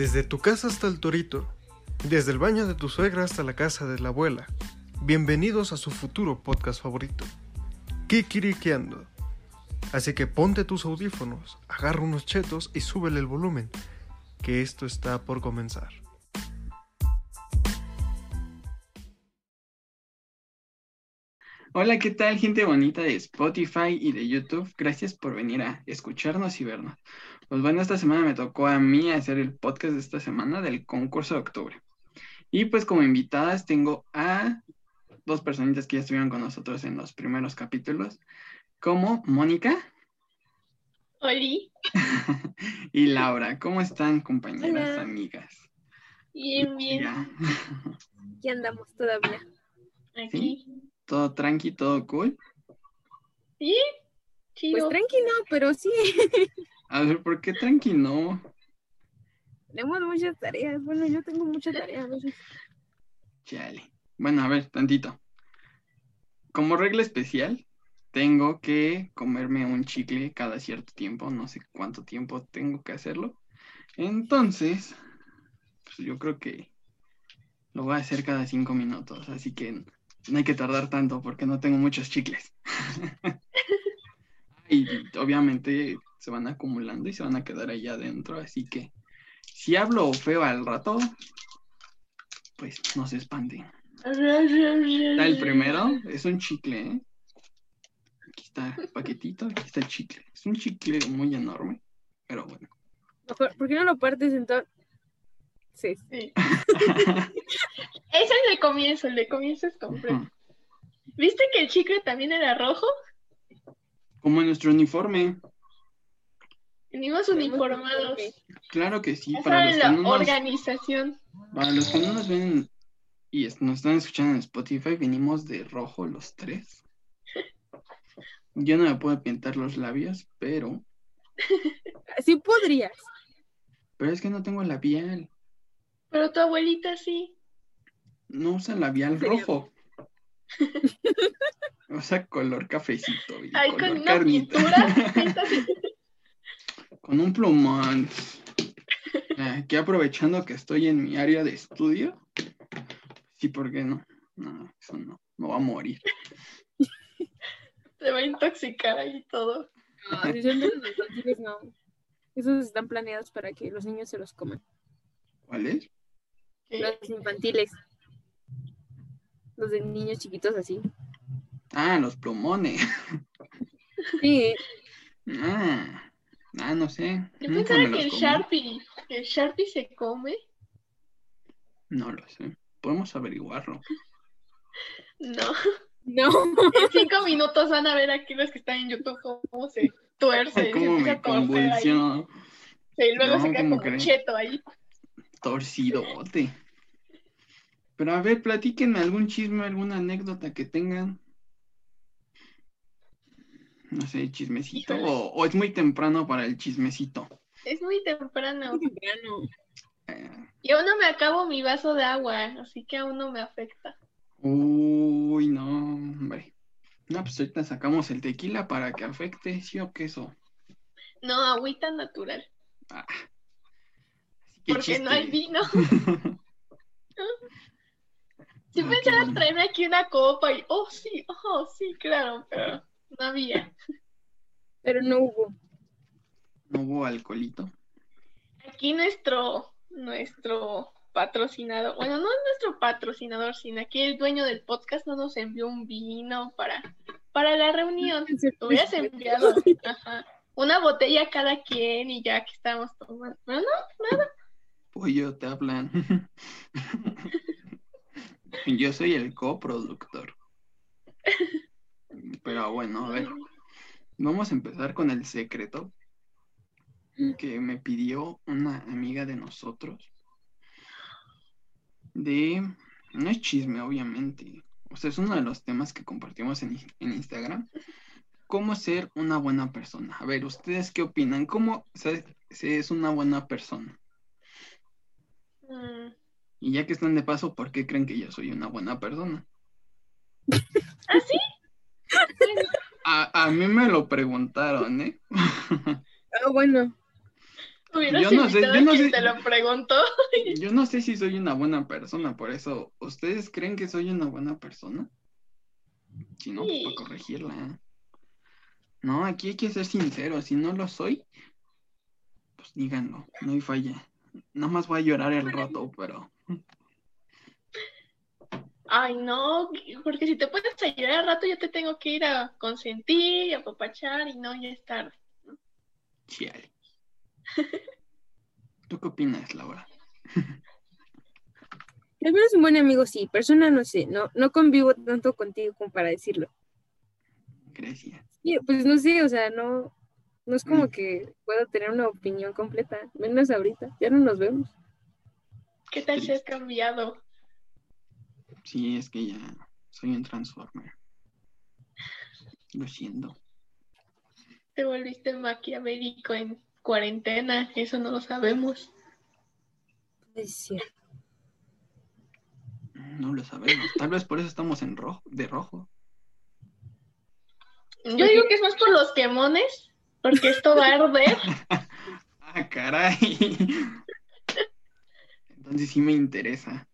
Desde tu casa hasta el torito, desde el baño de tu suegra hasta la casa de la abuela. Bienvenidos a su futuro podcast favorito, Kikiriqueando. Así que ponte tus audífonos, agarra unos chetos y súbele el volumen, que esto está por comenzar. Hola, ¿qué tal gente bonita de Spotify y de YouTube? Gracias por venir a escucharnos y vernos. Pues bueno, esta semana me tocó a mí hacer el podcast de esta semana del concurso de octubre. Y pues como invitadas tengo a dos personitas que ya estuvieron con nosotros en los primeros capítulos, como Mónica. Oli. y Laura. ¿Cómo están, compañeras, Hola. amigas? Bien, bien. Ya. Aquí andamos todavía. Aquí. ¿Todo tranqui, todo cool? ¿Sí? Pues Chido. tranquilo, pero sí. A ver, ¿por qué tranqui no? Tenemos muchas tareas. Bueno, yo tengo muchas tareas. a veces. Chale. Bueno, a ver, tantito. Como regla especial, tengo que comerme un chicle cada cierto tiempo, no sé cuánto tiempo tengo que hacerlo. Entonces, pues yo creo que lo voy a hacer cada cinco minutos, así que no hay que tardar tanto porque no tengo muchos chicles. y obviamente se van acumulando y se van a quedar ahí adentro, así que si hablo feo al rato, pues no se espanten. Está el primero, es un chicle, ¿eh? Aquí está el paquetito, aquí está el chicle. Es un chicle muy enorme, pero bueno. ¿Por qué no lo partes entonces? Sí. Sí. Es el de comienzo, el de comienzo es completo. ¿Viste que el chicle también era rojo? Como en nuestro uniforme. Venimos uniformados. Claro que sí, Esa para los la nos, organización. para los que no nos ven y nos están escuchando en Spotify, venimos de rojo los tres. Yo no me puedo pintar los labios, pero, Sí podrías. pero es que no tengo labial. Pero tu abuelita sí. No usa labial rojo. Usa color cafecito y Ahí color con una pintura. Con un plumón. Aquí aprovechando que estoy en mi área de estudio. Sí, ¿por qué no? No, eso no. Me va a morir. Se va a intoxicar ahí todo. No, si son de los no. Esos están planeados para que los niños se los coman. ¿Cuál es? ¿Qué? Los infantiles. Los de niños chiquitos así. Ah, los plumones. Sí, Ah, ah no sé. Yo Nunca pensaba que el comí. Sharpie, que el Sharpie se come. No lo sé. Podemos averiguarlo. No. no. En cinco minutos van a ver aquí los que están en YouTube cómo se tuerce y se Cómo empieza me convulsionó. Sí, y luego No, se queda ¿cómo como cheto ahí. Torcidote. Pero a ver, platíquenme algún chisme, alguna anécdota que tengan. No sé, chismecito. O, o es muy temprano para el chismecito. Es muy temprano. Temprano. Eh, Y aún no me acabo mi vaso de agua, así que aún no me afecta. uy, no, hombre. No, pues ahorita sacamos el tequila para que afecte, sí o queso. No, agüita natural. Ah. Porque no hay vino. Sí Ah, qué pensaba bueno. traerme aquí una copa y, oh sí, oh sí, claro, pero no había. Pero no hubo. No hubo alcoholito. Aquí nuestro, nuestro patrocinador, bueno, no es nuestro patrocinador, sino aquí el dueño del podcast no nos envió un vino para, para la reunión. Hubieras enviado, ajá, una botella cada quien y ya que estamos tomando. Pero no, Pollo, te hablan. Yo soy el coproductor. Pero bueno, a ver. Vamos a empezar con el secreto que me pidió una amiga de nosotros. De. No es chisme, obviamente. O sea, es uno de los temas que compartimos en, en Instagram. ¿Cómo ser una buena persona? A ver, ¿ustedes qué opinan? ¿Cómo se, es una buena persona? Mm, Y ya que están de paso, ¿por qué creen que yo soy una buena persona? ¿ah sí? A, a mí me lo preguntaron, ¿eh? Ah, bueno. Yo no sé, yo no sé. te lo preguntó. Yo no sé si soy una buena persona, por eso, ¿ustedes creen que soy una buena persona? Si no, pues Sí. para corregirla. No, aquí hay que ser sincero, si no lo soy, pues díganlo, no hay falla. Nada más voy a llorar el rato, pero Ay, no, porque si te puedes ayudar al rato, yo te tengo que ir a consentir y a apapachar y no, ya es tarde. chiale. ¿Tú qué opinas, Laura? Al menos un buen amigo sí, persona no sé, no, no convivo tanto contigo como para decirlo. Gracias. Sí, pues no sé, o sea, no, no es como que pueda tener una opinión completa, menos ahorita, ya no nos vemos. ¿Qué tal si has cambiado? Sí, es que ya soy un transformer. Lo siento. Te volviste maquiavélico en cuarentena, eso no lo sabemos. Es cierto. No lo sabemos. Tal vez por eso estamos en rojo, de rojo. Yo digo que es más por los quemones, porque esto va a arder. Ah, caray. Entonces sí me interesa.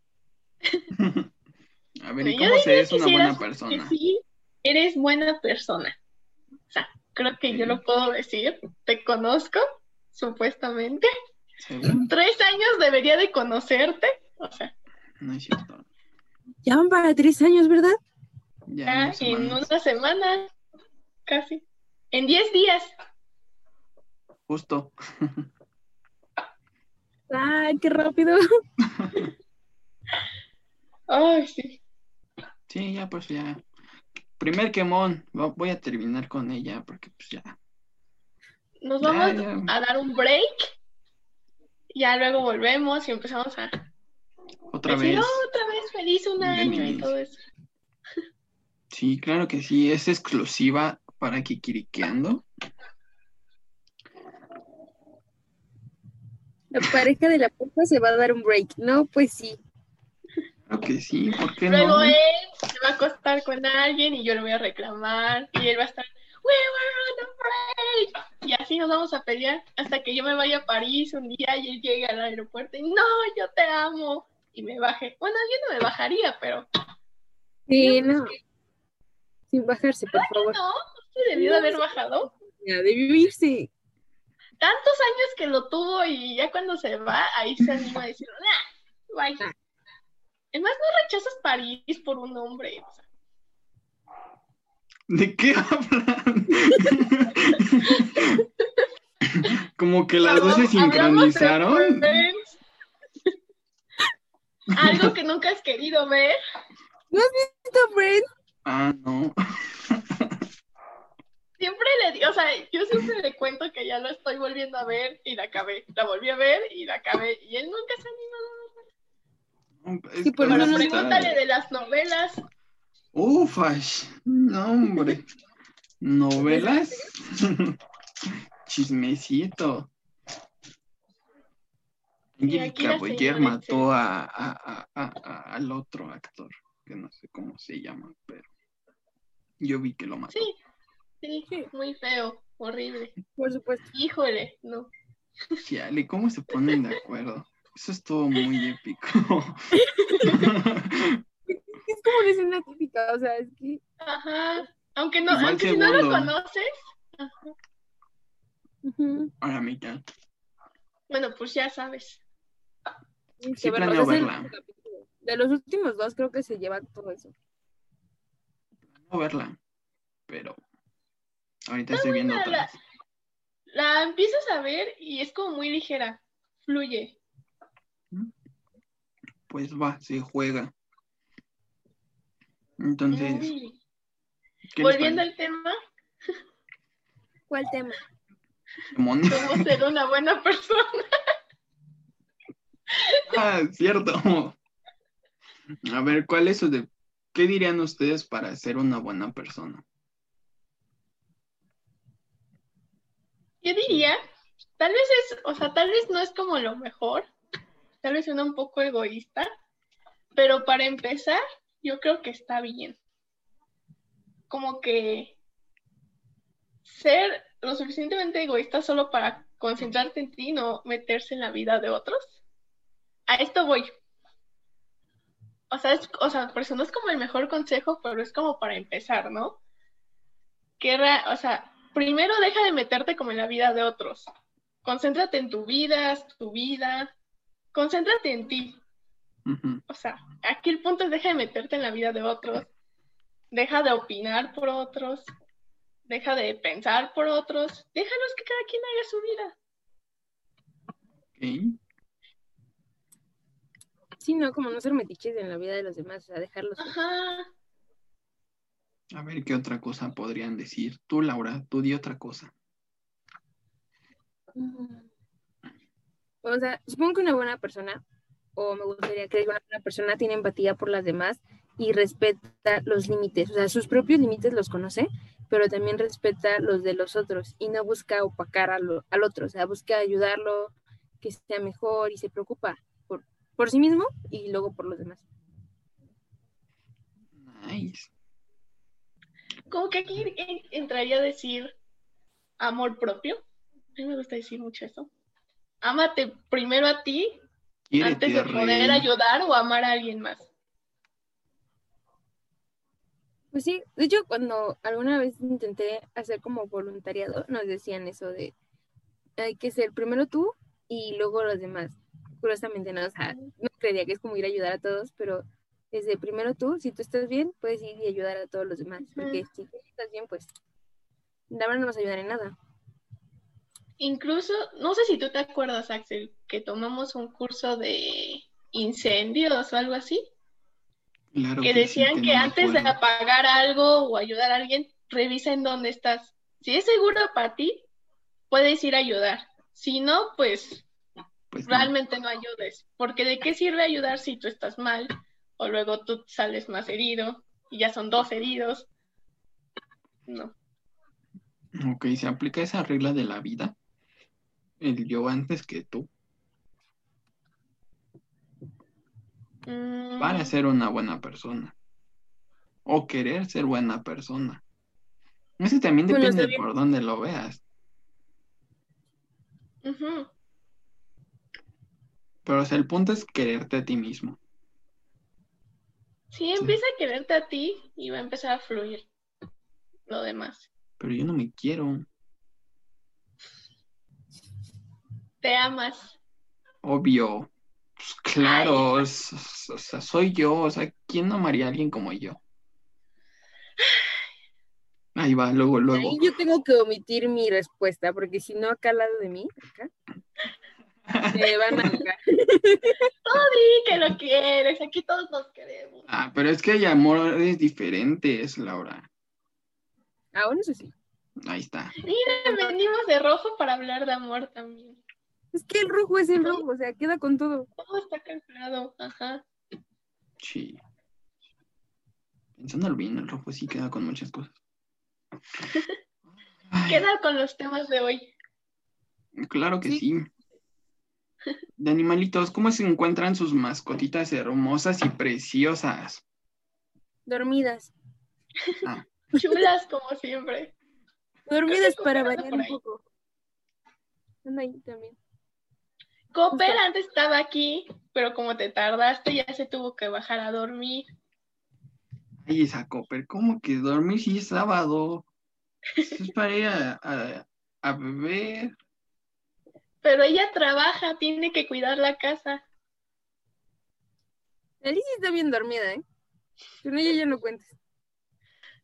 A ver, ¿y Yo cómo se es una sí buena persona? Sí, eres buena persona. O sea, creo que yo lo puedo decir. Te conozco, supuestamente. ¿Seguro? Tres años debería de conocerte. O sea, No es cierto. Ya van para tres años, ¿verdad? Ya, en una semana, casi. En diez días. Justo. Ay, qué rápido. Ay, sí. Sí, ya pues ya. Primer quemón. Voy a terminar con ella porque pues ya. Nos vamos ya. a dar un break. Ya luego volvemos y empezamos a Otra decir, vez. "Oh, otra vez feliz un año y todo eso. Sí, claro que sí. Es exclusiva para Kikiriqueando. La pareja de la puerta se va a dar un break. No, pues sí. Claro que sí. ¿Por qué Luego no? él se va a acostar con alguien y yo le voy a reclamar y él va a estar, we were on a break. Y así nos vamos a pelear hasta que yo me vaya a París un día y él llegue al aeropuerto y no, yo te amo. Y me baje. Bueno, yo no me bajaría, pero Sí, no. Sin bajarse, por favor. no, se debió de haber bajado. Ya, de vivirse. Tantos años que lo tuvo y ya cuando se va, ahí se anima a decir, nah, bye. Además, no rechazas París por un hombre. o sea, ¿De qué hablan? Como que las dos se sincronizaron. Friends. Algo que nunca has querido ver. ¿Listo, Brent? Ah, no. Siempre le digo, o sea, yo siempre le cuento que ya lo estoy volviendo a ver y la acabé. La volví a ver y la acabé. Y él nunca se ha animado. Es Sí, eso Pero no pregúntale de las novelas. Ufash. No, hombre. ¿Novelas? Chismecito. Y señora mató a, a- a- a- a- al otro actor, que no sé cómo se llama, pero yo vi que lo mató. Sí, sí, muy feo, horrible. Por supuesto. Híjole, no. Chale, ¿cómo se ponen de acuerdo? Eso estuvo muy épico. Es como una escena típica, o sea, es que. Ajá. Aunque no, Igual aunque si no lo conoces, ajá. ujú, Ahora, Mika, bueno, pues ya sabes. Sí verlo. planeo verla. De los últimos dos, creo que se lleva todo eso. no verla, pero ahorita estoy viendo la-. La empiezas a ver y es como muy ligera. Fluye. Pues va, se juega. Entonces, Muy. ¿qué les Volviendo al tema, ¿Cuál tema? Cómo ser una buena persona. Ah, cierto. A ver, ¿cuál es su de... ¿Qué dirían ustedes para ser una buena persona? Yo diría, tal vez es, o sea, tal vez no es como lo mejor, tal vez suena un poco egoísta, pero para empezar, yo creo que está bien. Como que ser lo suficientemente egoísta solo para concentrarte en ti y no meterse en la vida de otros? A esto voy. O sea, es, o sea, por eso no es como el mejor consejo, pero es como para empezar, ¿no? Que, o sea, primero deja de meterte como en la vida de otros. Concéntrate en tu vida, tu vida. Concéntrate en ti. O sea, aquí el punto es deja de meterte en la vida de otros, deja de opinar por otros, deja de pensar por otros, déjalos que cada quien haga su vida. Ok. Sí, no, como no ser metiches en la vida de los demás, o sea, dejarlos. Ajá. A ver qué otra cosa podrían decir. Tú, Laura, tú di otra cosa. O sea, supongo que una buena persona, o me gustaría que una buena persona tiene empatía por las demás y respeta los límites, o sea, sus propios límites los conoce, pero también respeta los de los otros y no busca opacar a lo- al otro, o sea, busca ayudarlo, que sea mejor y se preocupa por, por sí mismo y luego por los demás. Nice. Como que aquí en- entraría a decir amor propio. A mí me gusta decir mucho eso. Ámate primero a ti antes de poder rey. ayudar o amar a alguien más. Pues sí, de hecho, cuando alguna vez intenté hacer como voluntariado, nos decían eso de hay que ser primero tú y luego los demás. Curiosamente, no, o sea, no creería que es como ir a ayudar a todos, pero desde primero tú, si tú estás bien, puedes ir y ayudar a todos los demás. Porque si tú estás bien, pues la verdad no vas a ayudar en nada. Incluso, no sé si tú te acuerdas, Axel, que tomamos un curso de incendios o algo así, Claro que sí, decían que no antes de apagar algo o ayudar a alguien, revisa en dónde estás. Si es seguro para ti, puedes ir a ayudar. Si no, pues Pues no. realmente no ayudes. Porque de qué sirve ayudar si tú estás mal o luego tú sales más herido y ya son dos heridos. No. Ok, se aplica esa regla de la vida. El yo antes que tú. Mm, Para ser una buena persona. O querer ser buena persona. Eso también Bueno, depende por dónde lo veas. Pero o sea, el punto es quererte a ti mismo. Si empieza a quererte a ti y va a empezar a fluir lo demás. Pero yo no me quiero. Te amas. Obvio. Pues claro, o sea, soy yo. O sea, ¿quién no amaría a alguien como yo? Ahí va, luego, luego. Ahí yo tengo que omitir mi respuesta, porque si no, acá al lado de mí, acá, me van a. Sí, que lo quieres. Aquí todos nos queremos. Ah, pero es que hay amores diferentes, Laura. Ah, bueno, eso sí. Ahí está. Mira, venimos de rojo para hablar de amor también. Es que el rojo es el rojo, o sea, queda con todo. Todo está calculado. Ajá. Sí. Pensándolo bien, el rojo sí queda con muchas cosas. Queda con los temas de hoy. claro que Sí. sí. De animalitos, ¿cómo se encuentran sus mascotitas hermosas y preciosas? Dormidas. Chulas como siempre. Dormidas para Cooper variar un poco. Anda ahí también. Cooper Justo. antes estaba aquí, pero como te tardaste ya se tuvo que bajar a dormir. Ay, esa Copper, ¿cómo que dormir si es sábado? Es para ir a, a- a beber. Pero ella trabaja, tiene que cuidar la casa. Alicia está bien dormida, ¿eh? Con ella ya no cuentes.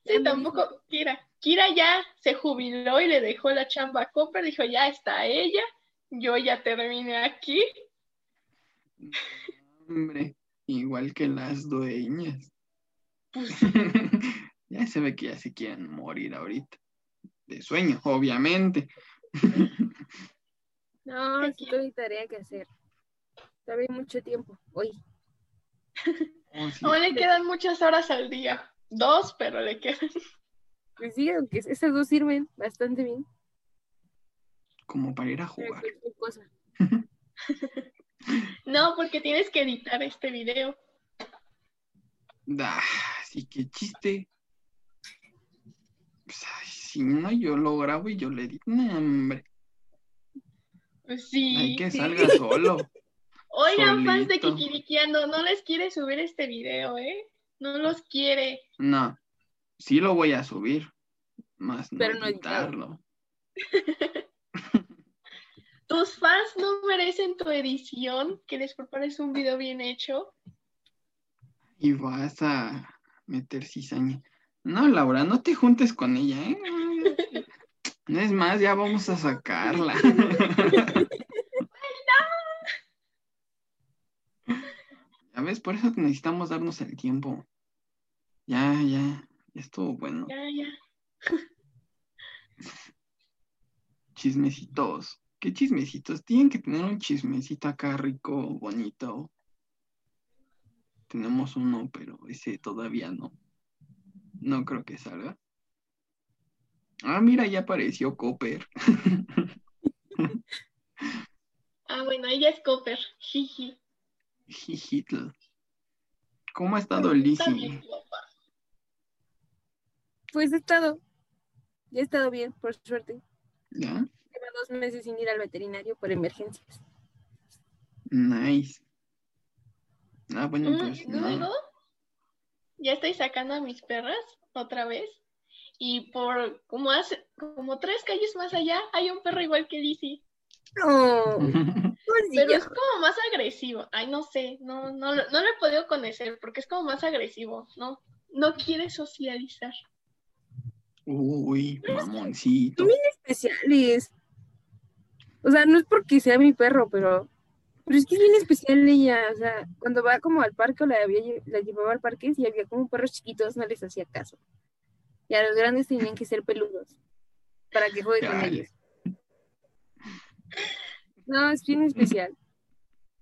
Sí, tampoco Kira. Kira ya se jubiló y le dejó la chamba a Cooper. Dijo, ya está ella. Yo ya terminé aquí. Hombre, igual que las dueñas. ya se ve que ya se quieren morir ahorita. De sueño, obviamente. No, Aquí. sí hay tarea que hacer. Todavía mucho tiempo. Hoy. Oh, sí. Aún le quedan muchas horas al día. Dos, pero le quedan. Pues sí, aunque esas dos sirven bastante bien. Como para ir a jugar. cosa. No, porque tienes que editar este video. Ah, sí, qué chiste. Pues, ay, si no, yo lo grabo y yo le digo, no, hombre, sí. hay que sí. salga solo. Oigan, fans de. Kikirikiando, no les quiere subir este video, ¿eh? No los quiere. No, sí lo voy a subir, más no Pero no editarlo. ¿Tus fans no merecen tu edición? Que les prepares un video bien hecho. Y vas a meter cizaña. No, Laura, no te juntes con ella, ¿eh? No es más, ya vamos a sacarla. Ya ves, por eso necesitamos darnos el tiempo. Ya, ya, ya estuvo bueno. Ya, ya. Chismecitos. ¿Qué chismecitos? Tienen que tener un chismecito acá rico, bonito. Tenemos uno, pero ese todavía no. No creo que salga. Ah, mira, ya apareció Copper. Ah, bueno, ella es Copper. Jiji. Hitler. ¿Cómo ha estado Lizzie? Pues he estado, ya he estado bien, por suerte. ¿Ya? Llevo dos meses sin ir al veterinario por emergencias. Nice. Ah, bueno, Mm, pues Luego, ya estoy sacando a mis perras otra vez. Y por como hace, como tres calles más allá, hay un perro igual que Lizzie. No, Pero es como más agresivo. Ay, no sé, no, no, lo- no lo he podido conocer porque es como más agresivo, ¿no? No quiere socializar. Uy, mamoncito. especiales. O sea, no es porque sea mi perro, pero, pero es que es bien especial ella. O sea, cuando va como al parque o la, había la llevaba al parque, si había como perros chiquitos, no les hacía caso. Y a los grandes tenían que ser peludos para que juegue con ellos. No, es bien especial.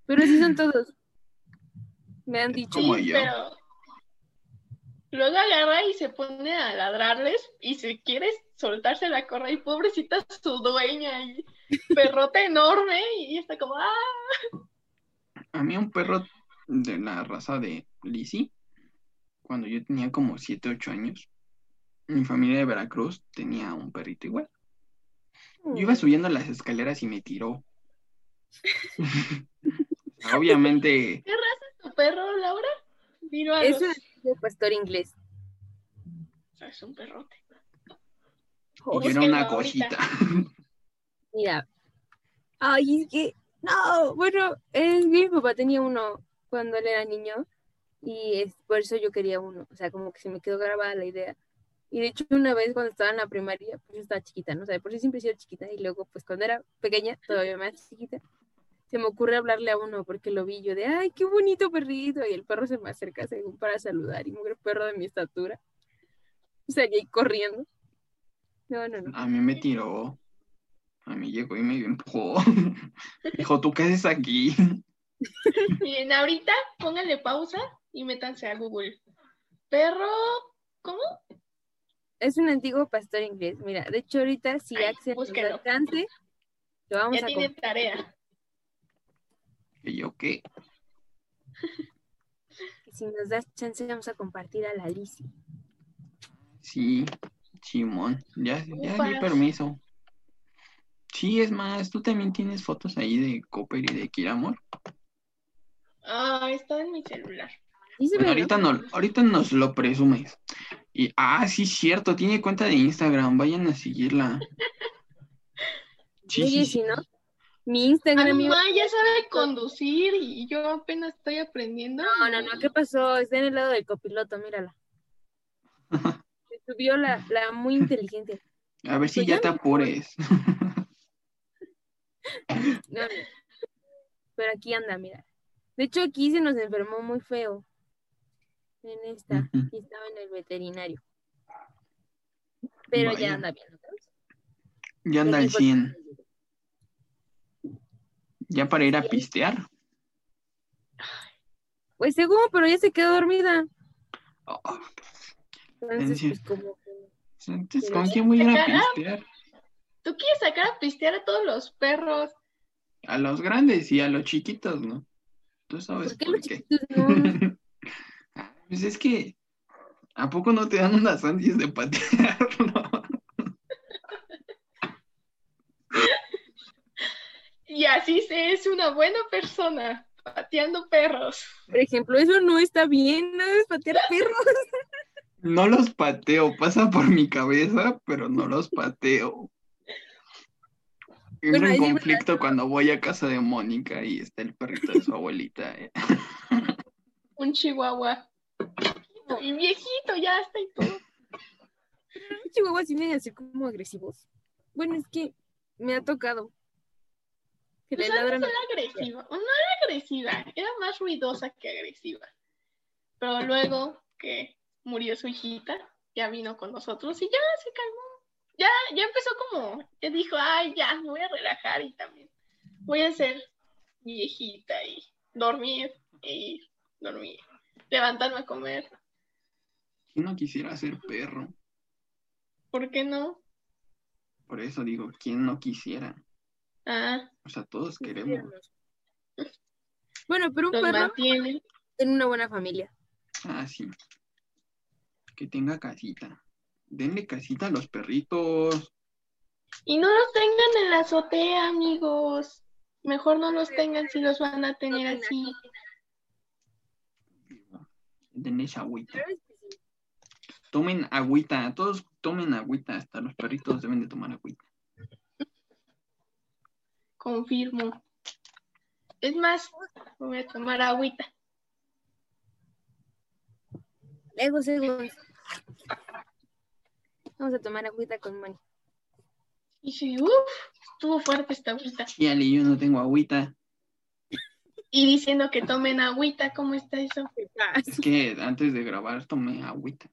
Pero así son todos. Me han dicho. Como Sí, yo. pero luego agarra y se pone a ladrarles y si quieres soltarse la correa y pobrecita su dueña y perrote enorme y está como, ah, A mí un perro de la raza de Lizzie, cuando yo tenía como 7, 8 años, mi familia de Veracruz tenía un perrito igual. Yo iba subiendo las escaleras y me tiró. Obviamente, ¿qué raza es tu perro, Laura? Vino a Es los- un pastor inglés. o sea, es un perrote. y yo era una cosita. Mira. Ay, es que. No, bueno, es que mi papá tenía uno cuando él era niño y es por eso yo quería uno. O sea, como que se me quedó grabada la idea. Y de hecho, una vez cuando estaba en la primaria, pues yo estaba chiquita, ¿no? O sea, por eso siempre he sido chiquita. Y luego, pues cuando era pequeña, todavía más chiquita, se me ocurre hablarle a uno porque lo vi yo de, ay, qué bonito perrito. Y el perro se me acerca según para saludar. Y un perro de mi estatura. O sea, ahí corriendo. No, no, no. A mí me tiró. A mí llegó y me empujó. Dijo, ¿tú qué haces aquí? Miren, ahorita pónganle pausa y métanse a Google. Perro, ¿cómo? Es un antiguo pastor inglés. Mira, de hecho, ahorita si Ay, Axel nos alcance, lo vamos Ya a tiene compartir. tarea. Y yo, ¿qué? Si nos das chance, vamos a compartir a la Lizzie. Sí, Simón, ya, ya di permiso. Sí, es más, tú también tienes fotos ahí de Copper y de Kiramor. Ah, está en mi celular. Bueno, ahorita, no, ahorita nos lo presumes. Y, ah, sí, cierto, tiene cuenta de Instagram, vayan a seguirla. Sí, Oye, sí, si no, mi Instagram iba- mamá ya sabe conducir y yo apenas estoy aprendiendo. No, no, no, ¿qué pasó? Está en el lado del copiloto, mírala. Se subió la, la muy inteligente. A ver si Pues ya ya te apures. No. Pero aquí anda, mira. De hecho, aquí se nos enfermó muy feo. En esta. Y estaba en el veterinario. Pero Vaya. ya anda bien. ¿sabes? Ya anda al pues- 100. Ya para ir a pistear. Pues según, pero ya se quedó dormida. Oh, Entonces, pues como que... entonces, ¿con quién voy a ir a pistear? Tú quieres sacar a pistear a todos los perros. A los grandes y a los chiquitos, ¿no? Tú sabes ¿Por qué por los qué. chiquitos no? Pues es que, ¿a poco no te dan unas ansias de patearlo? y así se es una buena persona, pateando perros. Por ejemplo, eso no está bien, no debes patear perros. No los pateo, pasa por mi cabeza, pero no los pateo. Entro bueno, en conflicto cuando voy a casa de Mónica y está el perrito de su abuelita. ¿eh? Un chihuahua. Y viejito, ya está y todo. Chihuahuas tienen que ser como agresivos. Bueno, es que me ha tocado que Pues antes ladran. era agresiva. No era agresiva, era más ruidosa que agresiva. Pero luego que murió su hijita, ya vino con nosotros y ya se calmó. Ya, ya empezó como, ya dijo, ay, ya, me voy a relajar y también voy a ser viejita y dormir y dormir. Levantarme a comer. ¿Quién no quisiera ser perro? ¿Por qué no? Por eso digo, ¿quién no quisiera? Ah, O sea, todos queremos. Bueno, pero un los perro mantiene. en una buena familia. Ah, sí. Que tenga casita. Denle casita a los perritos. Y no los tengan en la azotea, amigos. Mejor no los tengan si los van a tener así. Denles agüita. Tomen agüita. Todos tomen agüita. Hasta los perritos deben de tomar agüita. Confirmo. Es más, voy a tomar agüita. Legos, legos. Vamos a tomar agüita con Moni. Y sí, uff, estuvo fuerte esta agüita. Ali, yo no tengo agüita. Y diciendo que tomen agüita, ¿cómo está eso? Es que antes de grabar tomé agüita.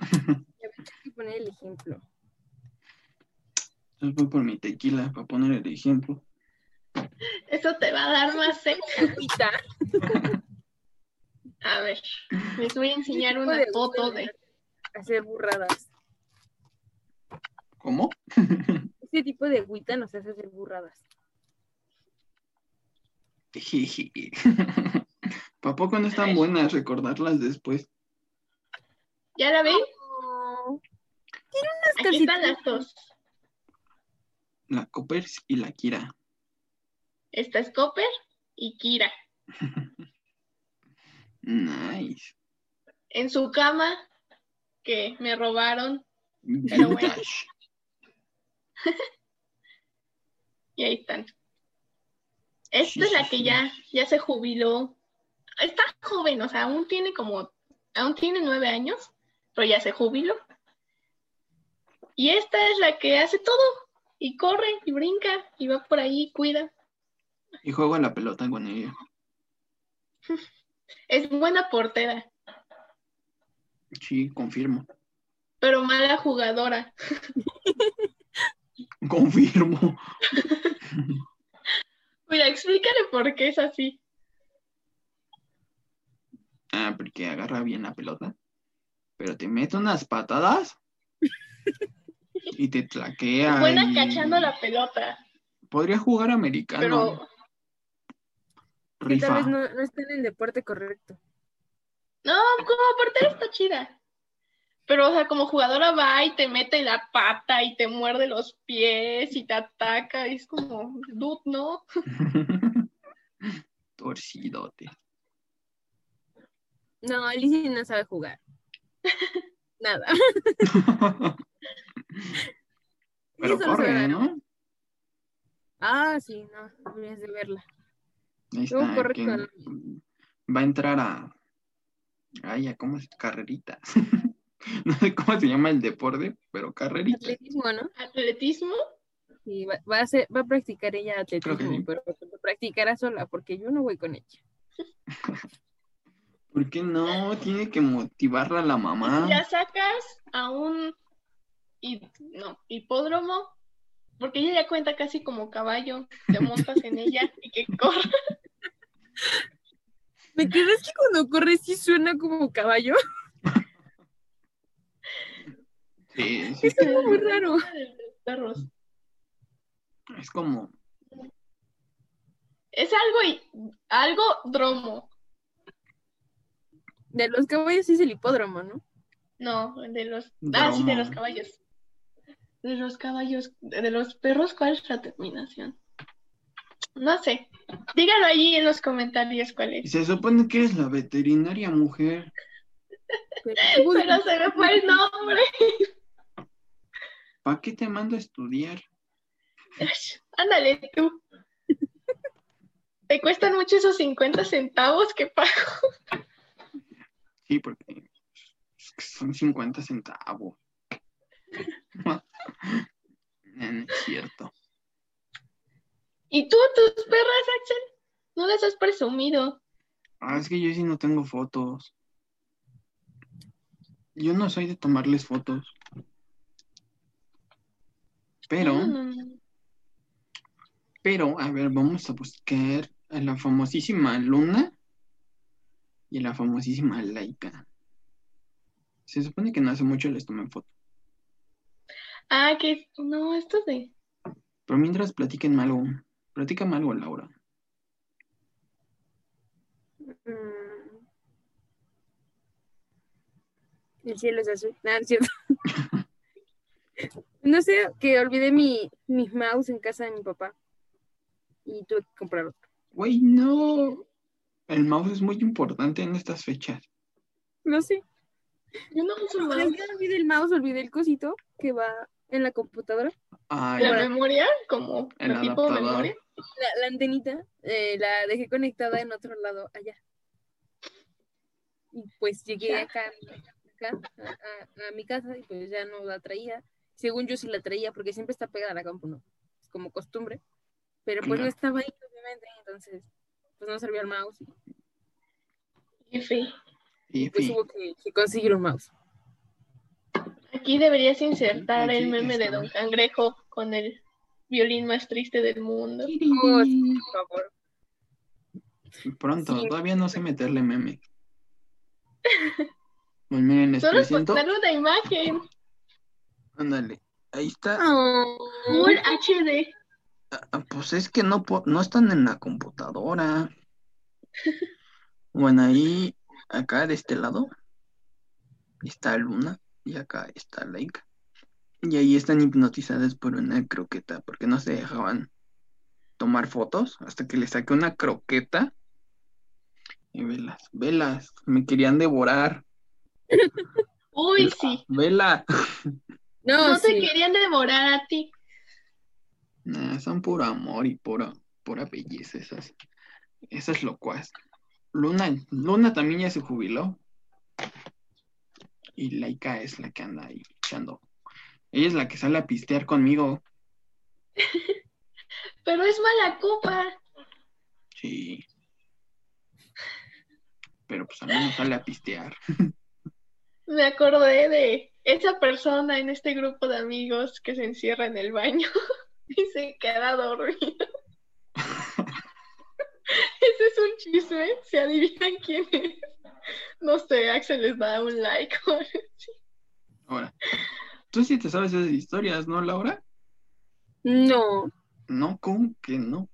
Hay que poner el ejemplo. Entonces voy por mi tequila para poner el ejemplo. Eso te va a dar más sed. Agüita. A ver, les voy a enseñar una de foto de... Hacer burradas. ¿Cómo? Este tipo de agüita nos hace hacer burradas. ¿Para poco no están buenas recordarlas después? ¿Ya la ven? Oh, Aquí están las dos. La Coppers y la Kira. Esta es Copper y Kira. Nice. En su cama, que me robaron, Pero bueno. Y ahí están. Esta es la que ya, ya se jubiló. Está joven, o sea, aún tiene como, aún tiene nueve años, pero ya se jubiló. Y esta es la que hace todo, y corre, y brinca, y va por ahí, y cuida. Y juego a la pelota con ella. Es buena portera, Sí, confirmo. pero mala jugadora. Confirmo. Mira, explícale por qué es así. Ah, porque agarra bien la pelota. Pero te mete unas patadas. Y te tlaquea. Es buena y- cachando la pelota, Podría jugar americano. pero que Rifa. tal vez no, no está en el deporte correcto. No, como portera está chida. Pero, o sea, como jugadora va y te mete la pata y te muerde los pies y te ataca. Y es como, dude, ¿no? Torcidote. No, Alicia no sabe jugar. Nada. Pero corre, ¿no? Ah, sí, no, deberías de verla. Ahí Luego está. que con- Va a entrar a. Ay, ¿a ¿cómo es? Carrerita. no sé cómo se llama el deporte, pero carrerita. Atletismo, ¿no? Atletismo. Sí, va, va a hacer, va a practicar ella Creo que atletismo, sí. pero lo practicará sola, porque yo no voy con ella. ¿Por qué no? Tiene que motivarla la mamá. Ya sacas a un no, hipódromo, porque ella ya cuenta casi como caballo. Te montas en ella y que corre. ¿Me crees que cuando corre sí suena como caballo? Sí, sí, Es muy raro. Perros. es como. Es algo, y- algo dromo. De los caballos sí es el hipódromo, ¿no? No, de los. Ah, sí, de los caballos. De los caballos, de los perros, ¿cuál es la terminación? No sé. Díganlo allí en los comentarios cuál es. Se supone que es la veterinaria mujer. Pero, Pero se me fue el nombre. ¿Para qué te mando a estudiar? Ándale tú. ¿Te cuestan mucho esos 50 centavos que pago? Sí, porque son 50 centavos. No, no es cierto. ¿Y tú, tus perras, Axel? No las has presumido. Ah, es que yo sí no tengo fotos. Yo no soy de tomarles fotos. Pero, pero, a ver, vamos a buscar a la famosísima Luna y a la famosísima Laika. Se supone que no hace mucho les tomé foto. Ah, que no, esto de. Pero mientras platiquen algo, platícame algo, Laura. mm, el cielo es azul. No, no es cierto. no sé, que olvidé mi, mi mouse en casa de mi papá. Y tuve que comprar otro. Güey, no. El mouse es muy importante en estas fechas. No sé. Yo no uso ¿Sabes mouse. Olvidé el mouse, olvidé el cosito que va en la computadora. Ah, La ya. memoria, como El la tipo adaptador. memoria. La, la antenita eh, la dejé conectada en otro lado, allá. Y pues llegué Ya. acá, acá a, a- a mi casa y pues ya no la traía. Según yo sí la traía porque siempre está pegada a la compu, ¿no? Es como costumbre. Pero pues no estaba ahí, obviamente, entonces pues no servía el mouse. Y. Y pues hubo que, que conseguir un mouse. Aquí deberías insertar Aquí el meme de. Don Cangrejo con el violín más triste del mundo. Oh, sí, por favor. Pronto, Sí. todavía no sé meterle meme. Pues miren, les Solo es presento. poner una imagen. Ándale, ahí está. Full HD. Ah, Pues es que no, no están en la computadora. Bueno, ahí, acá de este lado, está Luna y acá está Laika. Y ahí están hipnotizadas por una croqueta, porque no se dejaban tomar fotos hasta que les saqué una croqueta. Y velas, velas, me querían devorar. Uy, sí. Vela. No, No te querían devorar a ti. Nah, son puro amor y pura, pura belleza esas. Esas locuaz. Luna, Luna también ya se jubiló. Y Laika es la que anda ahí echando. Ella es la que sale a pistear conmigo. Pero es mala copa. Sí. Pero pues al menos sale a pistear. Me acordé de esa persona en este grupo de amigos que se encierra en el baño y se queda dormido. Ese es un chisme. Si adivinan quién es. No sé, Axel les da un like. Ahora, tú sí te sabes esas historias, ¿no, Laura? No. No, ¿cómo que no?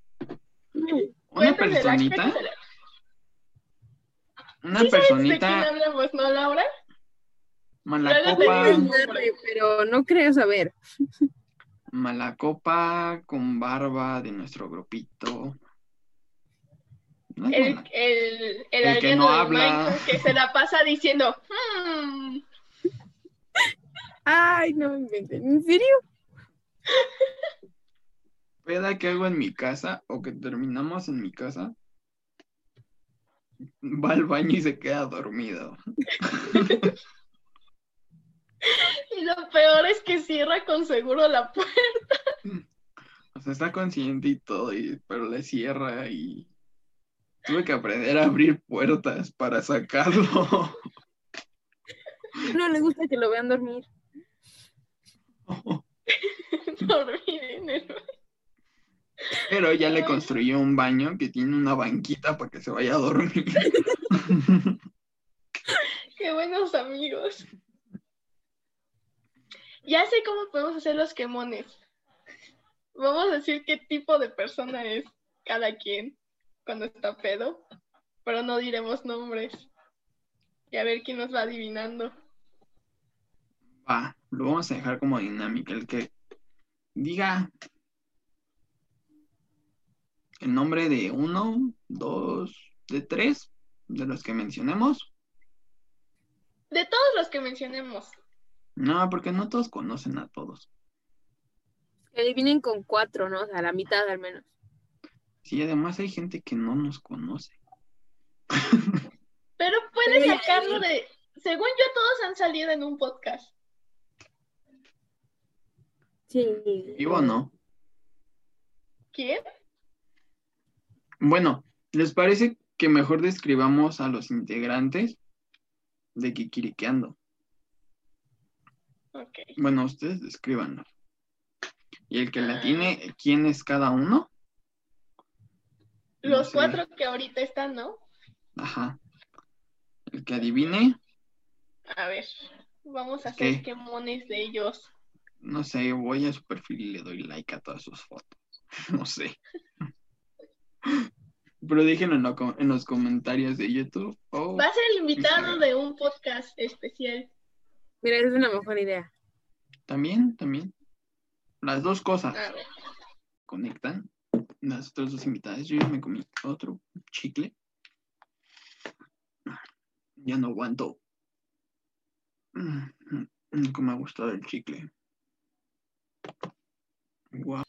no. Una personita, una ¿Sí sabes de quién personita, hablamos, no, Laura? Malacopa, Pero no creo saber. malacopa con barba de nuestro grupito. No El, el, el, El que no de habla. Que se la pasa diciendo, "Hmm". Ay, no. ¿En serio? peda que hago en mi casa o que terminamos en mi casa, va al baño y se queda dormido. Y lo peor es que cierra con seguro la puerta. O sea, está consciente y todo, y- pero le cierra y tuve que aprender a abrir puertas para sacarlo. No le gusta que lo vean dormir. Dormir en el Pero ya le construyó un baño que tiene una banquita para que se vaya a dormir. Qué buenos amigos. Ya sé cómo podemos hacer los quemones. Vamos a decir qué tipo de persona es cada quien cuando está pedo, pero no diremos nombres. Y a ver quién nos va adivinando. Va, lo vamos a dejar como dinámica. El que diga el nombre de uno, dos, de tres, de los que mencionemos. De todos los que mencionemos. No, porque no todos conocen a todos. Que vienen con cuatro, ¿no? O sea, la mitad al menos. Sí, además hay gente que no nos conoce. Pero puedes sacarlo de. Según yo, todos han salido en un podcast. Sí. ¿Vivo no? ¿Quién? Bueno, ¿les parece que mejor describamos a los integrantes de Kikiriqueando? Bueno, ustedes descríbanlo. Y el que la Ah. tiene, ¿quién es cada uno? No Los sé. cuatro que ahorita están, ¿no? Ajá. El que adivine, A ver, vamos a hacer Ok. quemones de ellos. no sé, voy a su perfil y le doy like a todas sus fotos. No sé. Pero déjenlo en, lo co- en los comentarios de YouTube. Va a ser el invitado Instagram. de un podcast especial. Mira, esa es una mejor idea. También, también. Las dos cosas conectan. Las otras dos invitadas. Yo ya me comí otro chicle. Ya no aguanto. Nunca me ha gustado el chicle. Guau.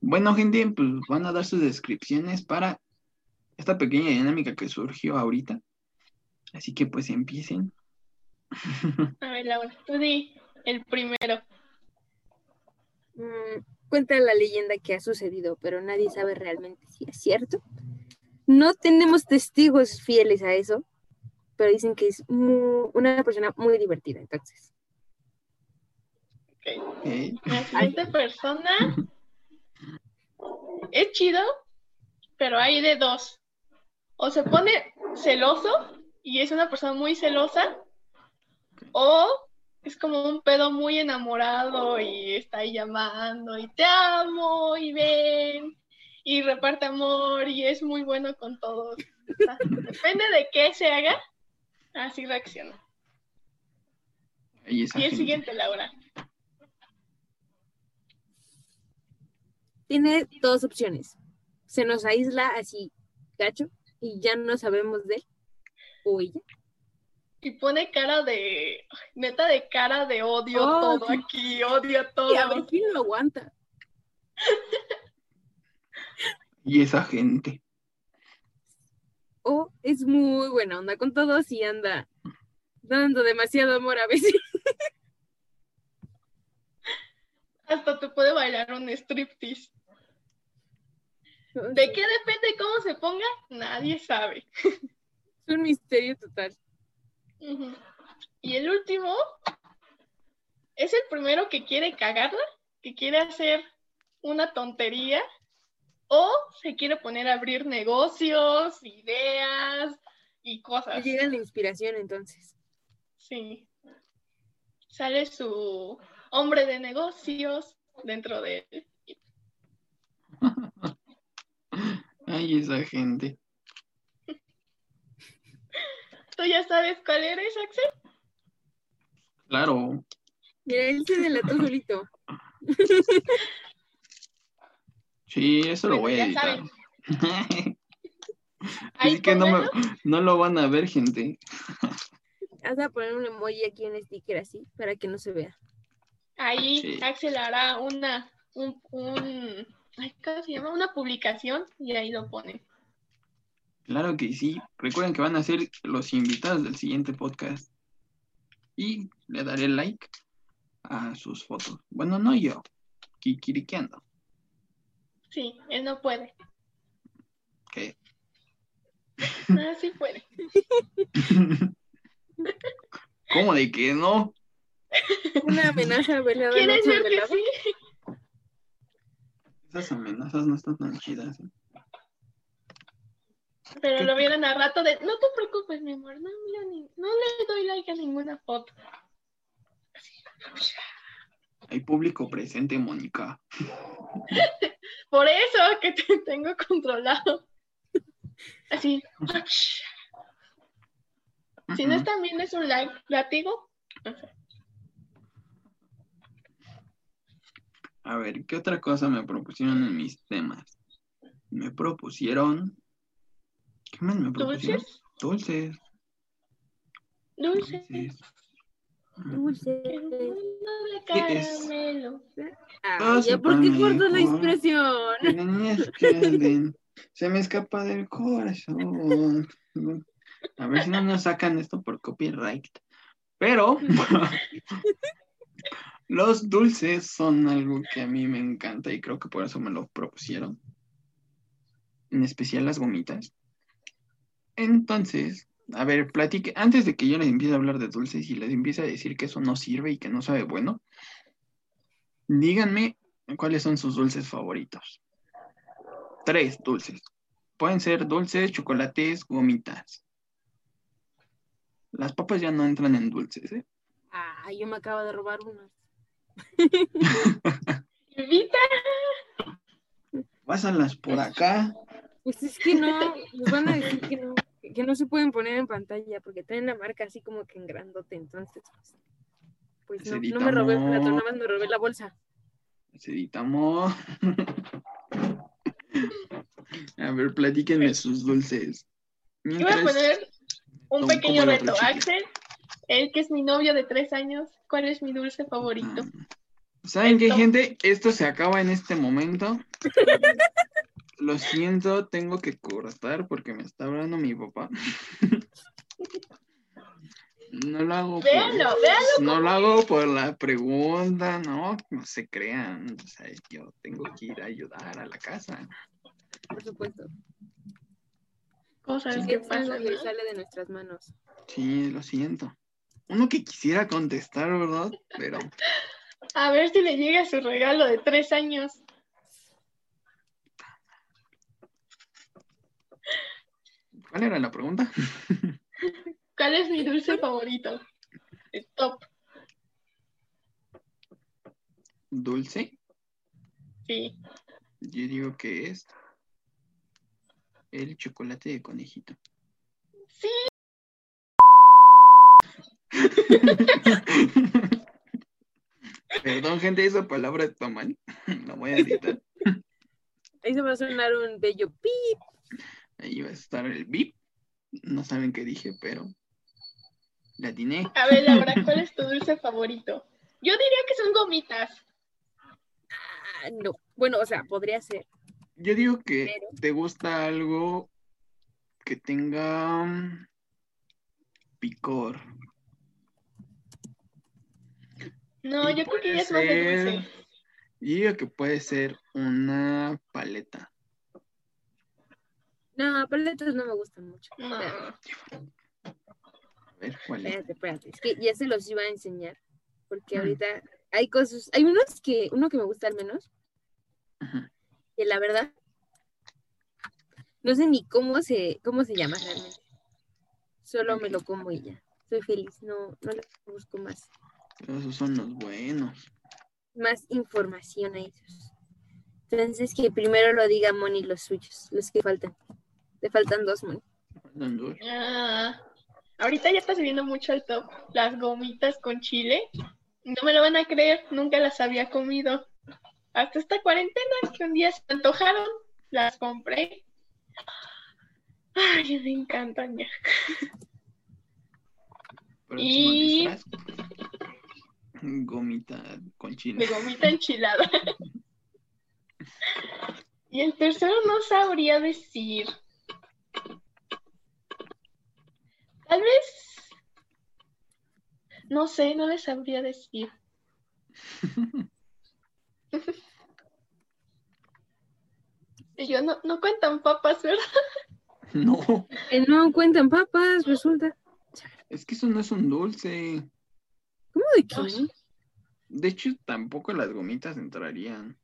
Bueno, gente, pues van a dar sus descripciones para esta pequeña dinámica que surgió ahorita. Así que pues empiecen. A ver, Laura, tú di el primero. Mm, cuenta la leyenda que ha sucedido, pero nadie sabe realmente si es cierto. No tenemos testigos fieles a eso, pero dicen que es una persona muy divertida, entonces. Ok. Ok. La siguiente persona es chido, pero hay de dos. O se pone celoso y es una persona muy celosa, o es como un pedo muy enamorado y está ahí llamando y te amo y ven y reparte amor y es muy bueno con todos. O sea, depende de qué se haga, así reacciona. Esa Y el siguiente, Laura. Tiene dos opciones. Se nos aísla así, gacho, y ya no sabemos de él o ella. Y pone cara de, neta de cara de odio Oh, todo sí. aquí, odio Y a ver todo. quién lo aguanta. Y esa gente. O es muy buena onda con todos y anda dando demasiado amor a veces. Hasta te puede bailar un striptease. ¿De qué depende cómo se ponga? Nadie sabe. Es un misterio total. Y el último es el primero que quiere cagarla, que quiere hacer una tontería o se quiere poner a abrir negocios, ideas y Le cosas. llega la inspiración entonces. Sí. Sale su hombre de negocios dentro de él. Ay, esa gente. ¿Tú ya sabes cuál eres, Axel? Claro. Mira, él se delató solito. Sí, eso lo voy a editar. Así que no, me- no lo van a ver, gente. Vas a poner un emoji aquí, un sticker así, para que no se vea. Ahí Sí. Axel hará una, un, un, ay, ¿cómo se llama? Una publicación y ahí lo ponen. Claro que sí. Recuerden que van a ser los invitados del siguiente podcast. Y le daré like a sus fotos. Bueno, no yo. Kikiriqueando. Sí, él no puede. ¿Qué? Ah, sí puede. ¿Cómo de que no? Una amenaza velada. ¿Quieres no ver que velada. sí? Esas amenazas no están tan chidas. ¿eh? Pero lo vieron a rato de, no te preocupes, mi amor, no, mira, ni- no le doy like a ninguna foto. Hay público presente, Mónica. Por eso que te tengo controlado. Así. Si no están viendo es un like, látigo. A ver, ¿qué otra cosa me propusieron en mis temas? Me propusieron. ¿Qué más me? ¿Dulces? Dulces. Dulces. Dulce. Doble ¿Qué es? caramelo. Ay, Pasa ya, ¿por qué cortas la expresión? Se me escapa del corazón. A ver si no nos sacan esto por copyright. Pero los dulces son algo que a mí me encanta y creo que por eso me lo propusieron. En especial las gomitas. Entonces, a ver, platique. Antes de que yo les empiece a hablar de dulces y les empiece a decir que eso no sirve y que no sabe bueno, díganme cuáles son sus dulces favoritos. Tres dulces. Pueden ser dulces, chocolates, gomitas. Las papas ya no entran en dulces, ¿eh? Ah, yo me acabo de robar unas. Invita. Pásalas por acá. Pues es que no, nos van a decir que no, que no se pueden poner en pantalla porque traen la marca así como que en grandote, entonces pues, pues no, no me robé el plato, nada más me robé la bolsa. Necesitamos. A ver, platíquenme sus dulces. Yo voy a poner un ¿Cómo- pequeño reto. Axel, el que es mi novio de tres años, ¿cuál es mi dulce favorito? Ah. ¿Saben qué, gente? Esto se acaba en este momento. Lo siento, tengo que cortar porque me está hablando mi papá. No lo hago por, Véanlo, no lo hago por la pregunta, no, no se crean. O sea, yo tengo que ir a ayudar a la casa. Por supuesto. Cosas Sí, que pasan. que ¿no? sale de nuestras manos. Sí, lo siento. Uno que quisiera contestar, ¿verdad? Pero A ver si le llega su regalo de tres años. ¿Cuál era la pregunta? ¿Cuál es mi dulce favorito? El top. ¿Dulce? Sí. Yo digo que es el chocolate de conejito. Sí. Perdón, gente, esa palabra está mal. La voy a editar. Ahí se va a sonar un bello pip. Ahí va a estar el bip. No saben qué dije, pero la atiné. A ver, Laura, ¿cuál es tu dulce favorito? Yo diría que son gomitas. Ah, no. Bueno, o sea, podría ser. Yo digo que Pero- te gusta algo que tenga mm, picor. No, Y yo creo que ya es más de dulce. Yo digo que puede ser una paleta. No, paletas no me gustan mucho. No. A ver, ¿cuál es? Espérate, espérate. Es que ya se los iba a enseñar. Porque Mm. ahorita hay cosas, hay unos que, uno que me gusta al menos, que la verdad, no sé ni cómo se, cómo se llama realmente. Solo me lo como y ya. Soy feliz, no, no le busco más, Esos son los buenos. más información a ellos. Entonces que primero lo diga Moni los suyos, los que faltan. Te faltan dos, dos. Ah, ahorita ya está subiendo mucho el top. Las gomitas con chile. No me lo van a creer, nunca las había comido. Hasta esta cuarentena que un día se me antojaron, las compré. Ay, me encantan ya. Próximo Y- disfraz. Gomita con De chile. gomita enchilada. Y el tercero no sabría decir. Tal vez. No sé, no les sabría decir. Y yo no, no cuentan papas, ¿verdad? No, Eh, no cuentan papas, resulta. es que eso no es un dulce. ¿Cómo de qué? Ay. De hecho, tampoco las gomitas entrarían.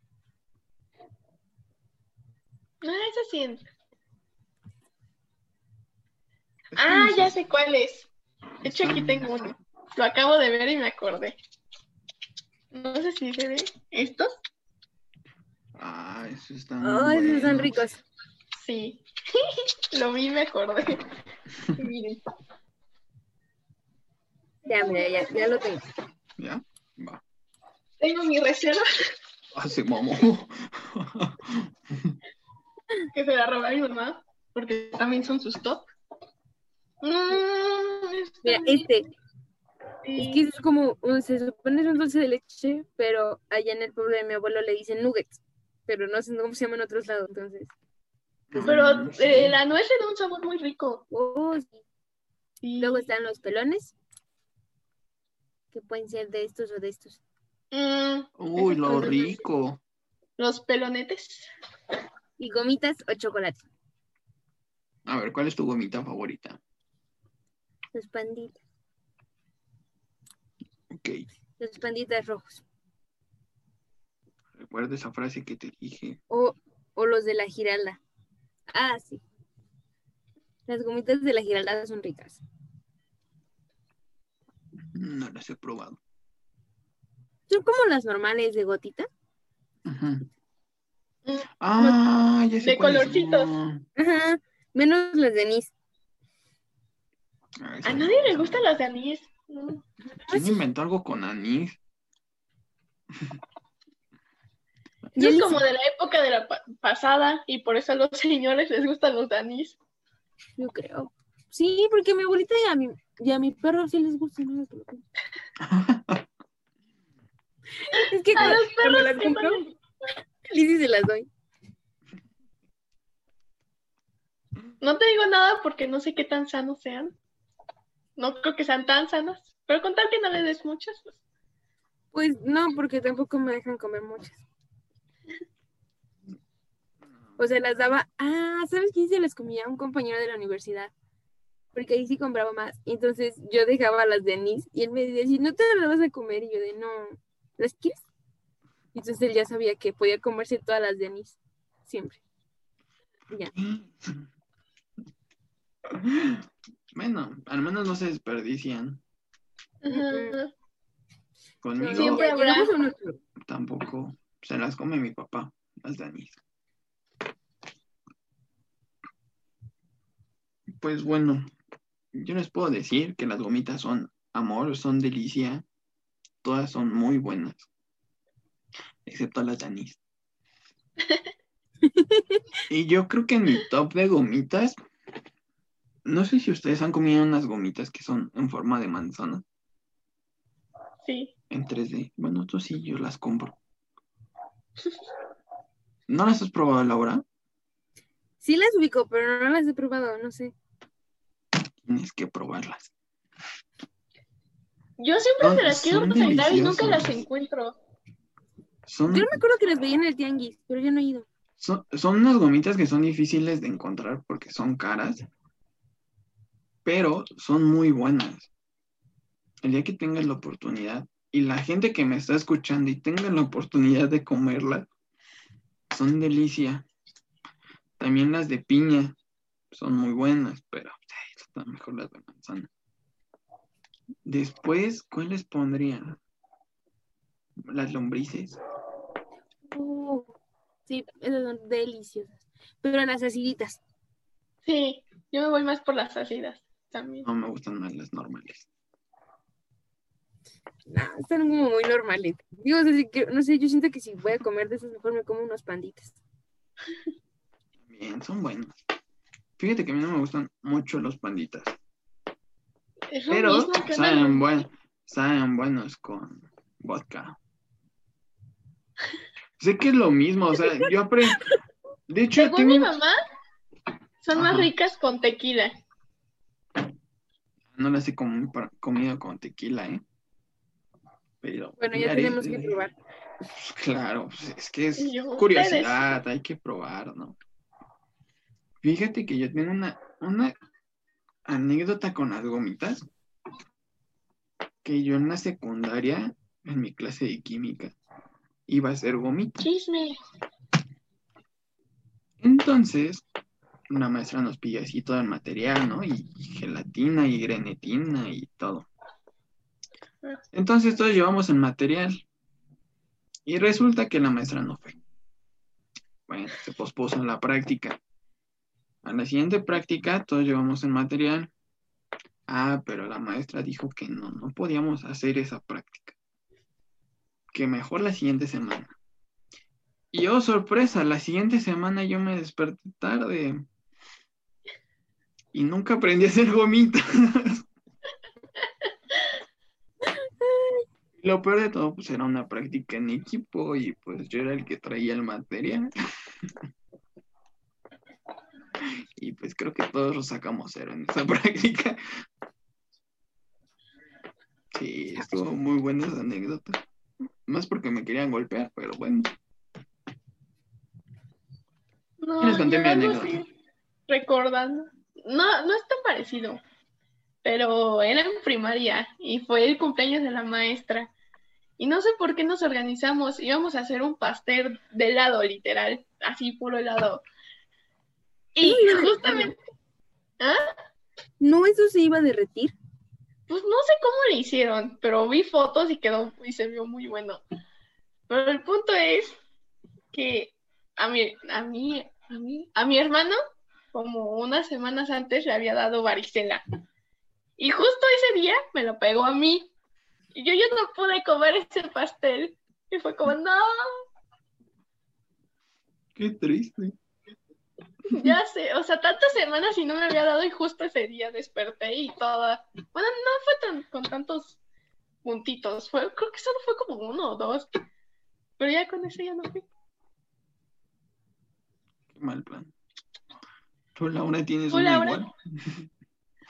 No, eso sí. Ah, ya sé. cuál es. De hecho, aquí tengo uno. Lo acabo de ver y me acordé. No sé si se ve. ¿Estos? Ah, esos están. Ay, esos están buenos. ricos. Sí. Lo vi y me acordé. Miren. Ya, mira, ya, ya lo tengo. ¿Ya? Va. Tengo mi reserva. Ah, se mamó. que se la roba mi mamá, porque también son sus top. Está Mira, este, es que es como, un- se supone es un dulce de leche, pero allá en el pueblo de mi abuelo le dicen nuggets, pero no sé cómo se llama en otros lados, entonces. Pero eh, la nuez le da un sabor muy rico. Oh, sí. Sí. Luego están los pelones, que pueden ser de estos o de estos. Mm, Uy, lo rico. Los pelonetes. Y gomitas o chocolate. A ver, ¿cuál es tu gomita favorita? Los panditas, Ok, los panditas rojos. recuerda esa frase que te dije. O, o los de la giralda. Ah, sí. Las gomitas de la giralda son ricas. No las he probado. Son como las normales de gotita. Ujú. Mm, Ah, ya sé de colorcitos. Ajá. Menos las de anís. A nadie le gustan las de anís. No. ¿Quién inventó algo con anís? Yo es como de la época de la pa- pasada y por eso a los señores les gustan los de anís. Yo creo. Sí, porque a mi abuelita y a mi, y a mi perro sí les gusta. ¿no? Es que A cuando, los perros las compro. Lizzy se las doy. No te digo nada porque no sé qué tan sanos sean. No creo que sean tan sanos. Pero con tal que no le des muchas, pues. Pues no, porque tampoco me dejan comer muchas. O sea, las daba. Ah, ¿sabes quién se las comía? Un compañero de la universidad. Porque ahí sí compraba más. Y entonces yo dejaba las de anís y él me decía, no te las vas a comer. Y yo de, no, ¿las quieres? Y entonces él ya sabía que podía comerse todas las de anís. Siempre. Y Ya. Bueno, al menos no se desperdician. Conmigo Siempre habrá. tampoco. Se las come mi papá, las de anís. Pues bueno, yo les puedo decir que las gomitas son amor, son delicia. Todas son muy buenas. Excepto las de anís. Y yo creo que en mi top de gomitas, no sé si ustedes han comido unas gomitas que son en forma de manzana, Sí. en 3D. Bueno, tú sí, yo las compro. ¿No las has probado, Laura? Sí las ubico, pero no las he probado, no sé. Tienes que probarlas. Yo siempre se las quiero presentar y nunca las encuentro. Son, Yo no me acuerdo que las veía en el tianguis, pero yo no he ido. son, son unas gomitas que son difíciles de encontrar porque son caras, pero son muy buenas. El día que tengas la oportunidad y la gente que me está escuchando y tenga la oportunidad de comerlas, son delicia. También las de piña son muy buenas, pero ay, están mejor las de manzana. Después, ¿cuál les pondría? Las lombrices. Oh, sí, esas son deliciosas. Pero las aciditas. Sí, yo me voy más por las ácidas también. No me gustan más las normales. No, están como muy normales. Digo, no sé, yo siento que si voy a comer de esas, mejor me como unos panditas. Bien, son buenos. Fíjate que a mí no me gustan mucho los panditas, Es lo pero mismo que una saben, buen, saben buenos con vodka. Sé que es lo mismo, o sea, yo aprendí. De hecho, Según tengo mi mamá, son más ricas con tequila. No las he comido con tequila, ¿eh? Pero. Bueno, ya haré- tenemos que probar. Pues claro, pues es que es yo, curiosidad, hay que probar, ¿no? Fíjate que yo tengo una, una anécdota con las gomitas, que yo en la secundaria, en mi clase de química, iba a hacer gomitas. Chisme. Entonces, una maestra nos pidió así todo el material, ¿no? Y, y gelatina y grenetina y todo. Entonces todos llevamos el material. Y resulta que la maestra no fue. Bueno, se pospuso la práctica. A la siguiente práctica todos llevamos el material. Ah, pero la maestra dijo que no, no podíamos hacer esa práctica. Que mejor la siguiente semana. Y oh, sorpresa, la siguiente semana yo me desperté tarde. Y nunca aprendí a hacer gomitas. Lo peor de todo, pues era una práctica en equipo y pues yo era el que traía el material. y pues creo que todos lo sacamos cero en esa práctica. Sí, estuvo muy buena esa anécdota. Más porque me querían golpear, pero bueno. No, Les conté mi anécdota. recordando. No, no es tan parecido, pero era en primaria y fue el cumpleaños de la maestra. Y no sé por qué nos organizamos, íbamos a hacer un pastel de helado, literal, así puro helado. Y justamente, ¿No eso se iba a derretir? pues no sé cómo le hicieron, pero vi fotos y quedó y se vio muy bueno. Pero el punto es que a mi, a mí, a mí, a mi hermano, como unas semanas antes le había dado varicela. Y justo ese día me lo pegó a mí. Y yo ya no pude comer ese pastel. Y fue como, no, Qué triste. ya sé. O sea, tantas semanas y no me había dado y justo ese día desperté y toda. Bueno, no fue tan, con tantos puntitos. Fue, creo que solo fue como uno o dos. Pero ya con ese ya no fui. Qué mal plan. Tú, Laura, tienes ¿Tú, una igual.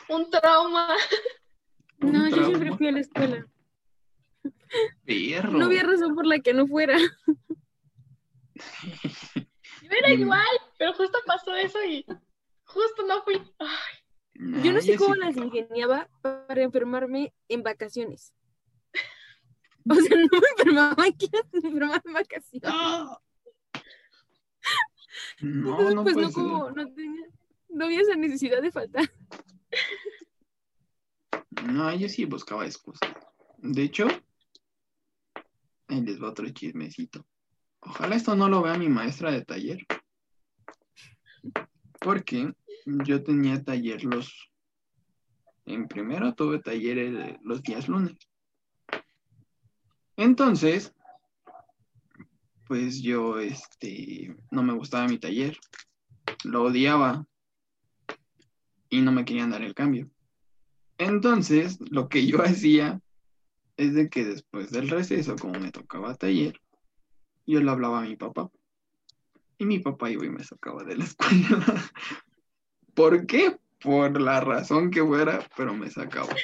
Un trauma. Un No, yo siempre fui a la escuela. Perro. No había razón por la que no fuera. Yo era Mm. igual, pero justo pasó eso y justo no fui. Ay, Yo no sé cómo sí las ingeniaba para enfermarme en vacaciones. O sea, no me enfermaba aquí, me enfermaba en vacaciones. ¡Ah! No, Entonces, no pues puede no, como, no tenía, no había esa necesidad de faltar. No, yo sí buscaba excusas. De hecho, les va otro chismecito. Ojalá esto no lo vea mi maestra de taller. Porque yo tenía taller los... En primero tuve taller los días lunes. Entonces, pues yo, este, no me gustaba mi taller. Lo odiaba. Y no me querían dar el cambio. Entonces, lo que yo hacía es de que después del receso, como me tocaba taller, yo le hablaba a mi papá. Y mi papá iba y me sacaba de la escuela. ¿Por qué? Por la razón que fuera, pero me sacaba.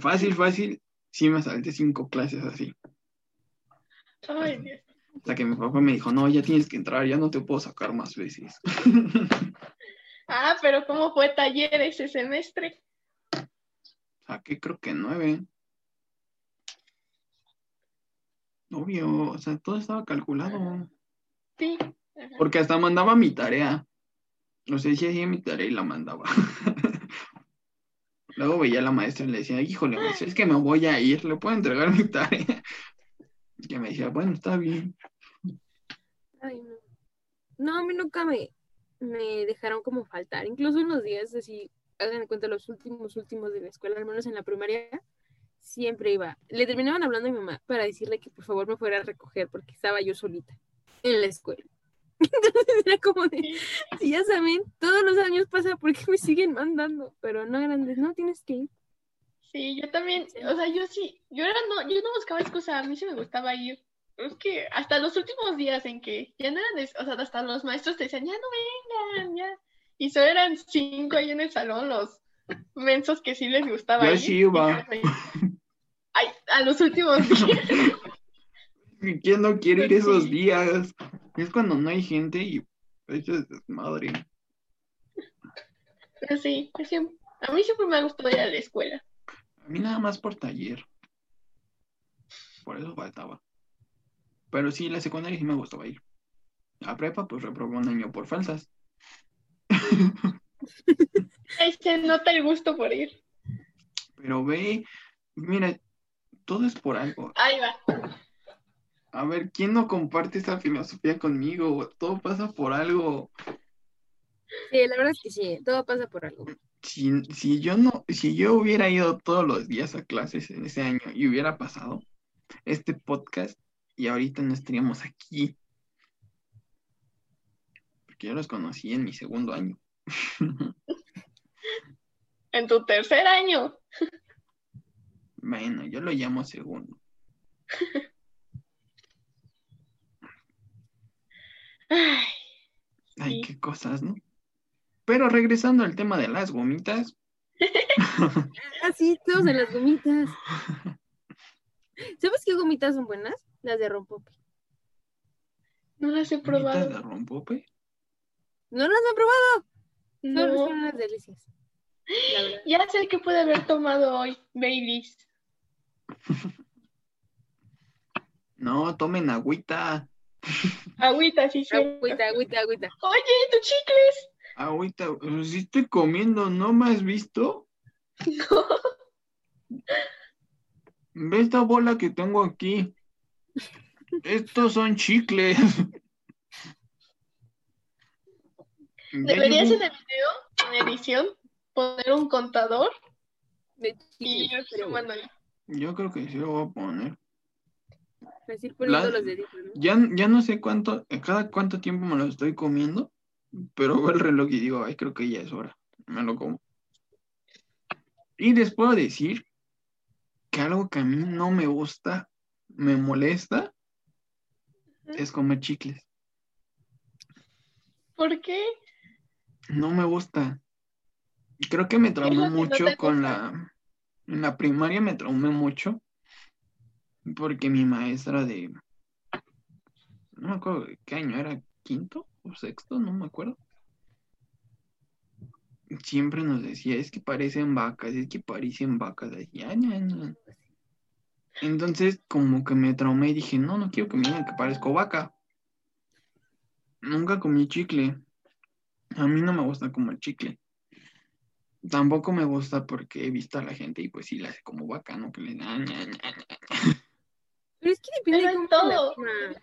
Fácil, fácil, sí me salté cinco clases así. ay, Dios. Hasta que mi papá me dijo, no, ya tienes que entrar, ya no te puedo sacar más veces. Ah, pero ¿cómo fue taller ese semestre? Saqué creo que nueve. Obvio, o sea, todo estaba calculado. Sí. Ajá. Porque hasta mandaba mi tarea. No sé si hacía mi tarea y la mandaba. Luego veía a la maestra y le decía, híjole, pues es que me voy a ir, ¿le puedo entregar mi tarea? Y me decía, bueno, está bien. Ay, no. No, a mí nunca me, me dejaron como faltar. Incluso en los días así, hagan de cuenta, los últimos, últimos de la escuela, al menos en la primaria, siempre iba. Le terminaban hablando a mi mamá para decirle que por favor me fuera a recoger porque estaba yo solita en la escuela. Entonces era como de, si ya saben, todos los años pasa, ¿por qué me siguen mandando? Pero no eran de, no, tienes que ir. Sí, yo también, o sea, yo sí, yo era no, yo no buscaba excusa, a mí sí me gustaba ir. Es que hasta los últimos días en que ya no eran, o sea, hasta los maestros te decían, ya no vengan, ya. Y solo eran cinco ahí en el salón, los mensos que sí les gustaba Yo sí iba. Ay, a los últimos días. ¿Quién no quiere ir esos días? Es cuando no hay gente y eso es desmadre. Pero sí, a mí siempre me ha gustado ir a la escuela. A mí nada más por taller. Por eso faltaba. Pero sí, la secundaria sí me gustaba ir. La prepa, pues reprobó un año por falsas. Ahí se nota el gusto por ir. Pero ve, mira, todo es por algo. Ahí va. A ver, ¿quién no comparte esa filosofía conmigo? Todo pasa por algo. Sí, la verdad es que sí, todo pasa por algo. Si, si yo no, si yo hubiera ido todos los días a clases en ese año y hubiera pasado este podcast y ahorita no estaríamos aquí Yo los conocí en mi segundo año. En tu tercer año. Bueno, yo lo llamo segundo. Ay, Ay, Sí. qué cosas, ¿no? Pero regresando al tema de las gomitas, Ah, sí, todos en las gomitas. ¿Sabes qué gomitas son buenas? Las de rompope. no las he probado. de rompope. No las he probado. Son, No. son unas delicias. La. Ya sé que puede haber tomado hoy Baileys. No, tomen agüita. Agüita, sí, sí. Agüita, agüita, agüita. Oye, tus chicles. Agüita, sí estoy comiendo, ¿no me has visto? No. Ve esta bola que tengo aquí. Estos son chicles. Deberías en el video, en edición, poner un contador De chicles. Yo creo que sí lo voy a poner. así poniendo La- los deditos, ¿no? Ya, ya no sé cuánto, cada cuánto tiempo me lo estoy comiendo, pero veo el reloj y digo, ay, creo que ya es hora. Me lo como. Y les puedo decir que algo que a mí no me gusta, me molesta, es comer chicles. ¿Por qué? No me gusta. Creo que me no mucho con la... En la primaria me traumé mucho porque mi maestra de... No me acuerdo qué año era, quinto o sexto, no me acuerdo. Siempre nos decía, es que parecen vacas, es que parecen vacas. "Ay, ay, ay". Entonces como que me traumé y dije, no, no quiero que me digan que parezco vaca. Nunca comí chicle. A mí no me gusta comer chicle. Tampoco me gusta porque he visto a la gente y pues sí la hace como bacano que le da. ña, ña, ña. Pero es que depende de todo,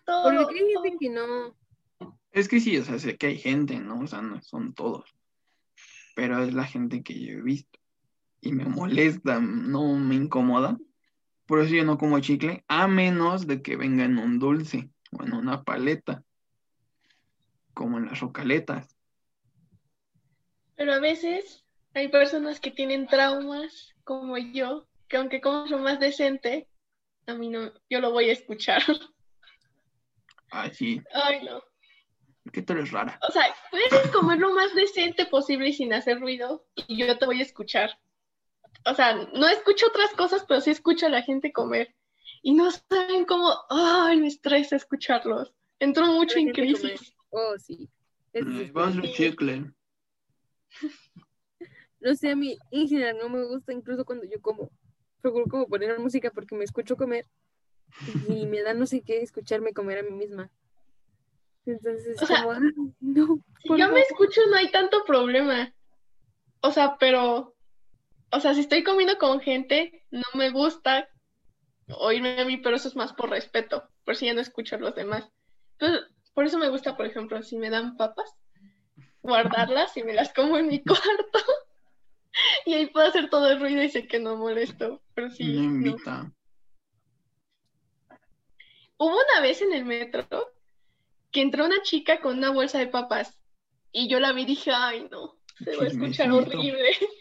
todo, Porque hay gente que no. Es que sí, o sea, sé que hay gente, ¿no? O sea, no son todos. Pero es la gente que yo he visto. Y me molesta, no me incomoda. Por eso yo no como chicle, a menos de que venga en un dulce o en una paleta. Como en las rocaletas. Pero a veces hay personas que tienen traumas, como yo, que aunque como lo más decente, a mí no, yo lo voy a escuchar. Así, Ay, no. que tú eres rara. O sea, puedes comer lo más decente posible y sin hacer ruido y yo te voy a escuchar. O sea, no escucho otras cosas, pero sí escucho a la gente comer. Y no saben cómo, ay, me estresa escucharlos. Entro mucho en crisis. Oh, sí. Es un desesperante. chicle. No sé, a mí en general no me gusta, incluso cuando yo como. Procuro como poner música porque me escucho comer y me da no sé qué escucharme comer a mí misma. Entonces, O sea, como, "Ay, no. Si yo me favor". escucho no hay tanto problema. O sea, pero, o sea, si estoy comiendo con gente, no me gusta oírme a mí, pero eso es más por respeto, por si ya no escucho a los demás. Entonces, por eso me gusta, por ejemplo, si me dan papas, guardarlas y me las como en mi cuarto. Y ahí puedo hacer todo el ruido y sé que no molesto. Pero sí, Me no. invita. Hubo una vez en el metro que entró una chica con una bolsa de papas y yo la vi y dije, ay no, se va a escuchar horrible.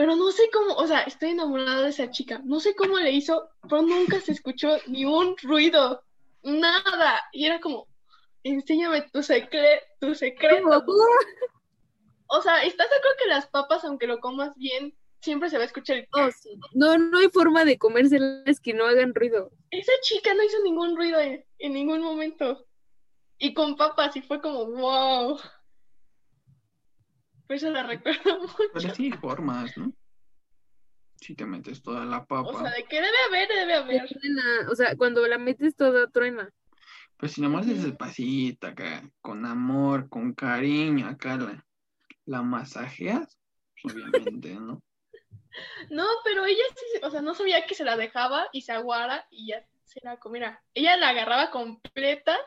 Pero no sé cómo, o sea, estoy enamorada de esa chica. No sé cómo le hizo, pero nunca se escuchó ni un ruido, nada. Y era como, enséñame tu, secre tu secreto. O sea, ¿estás de acuerdo que las papas, aunque lo comas bien, siempre se va a escuchar el... Oh, sí. No, no hay forma de comérselas que no hagan ruido. Esa chica no hizo ningún ruido en, en ningún momento. Y con papas, y fue como, wow. Por eso la recuerdo mucho. Pero sí hay formas, ¿no? Si te metes toda la papa. O sea, de que debe haber, debe haber. Truena, O sea, cuando la metes toda truena. Pues si nomás es Ujú. despacito acá, con amor, con cariño, acá la, la masajeas, pues, obviamente, ¿no? No, pero ella sí, o sea, no sabía que se la dejaba y se aguara y ya se la comiera. Ella la agarraba completa,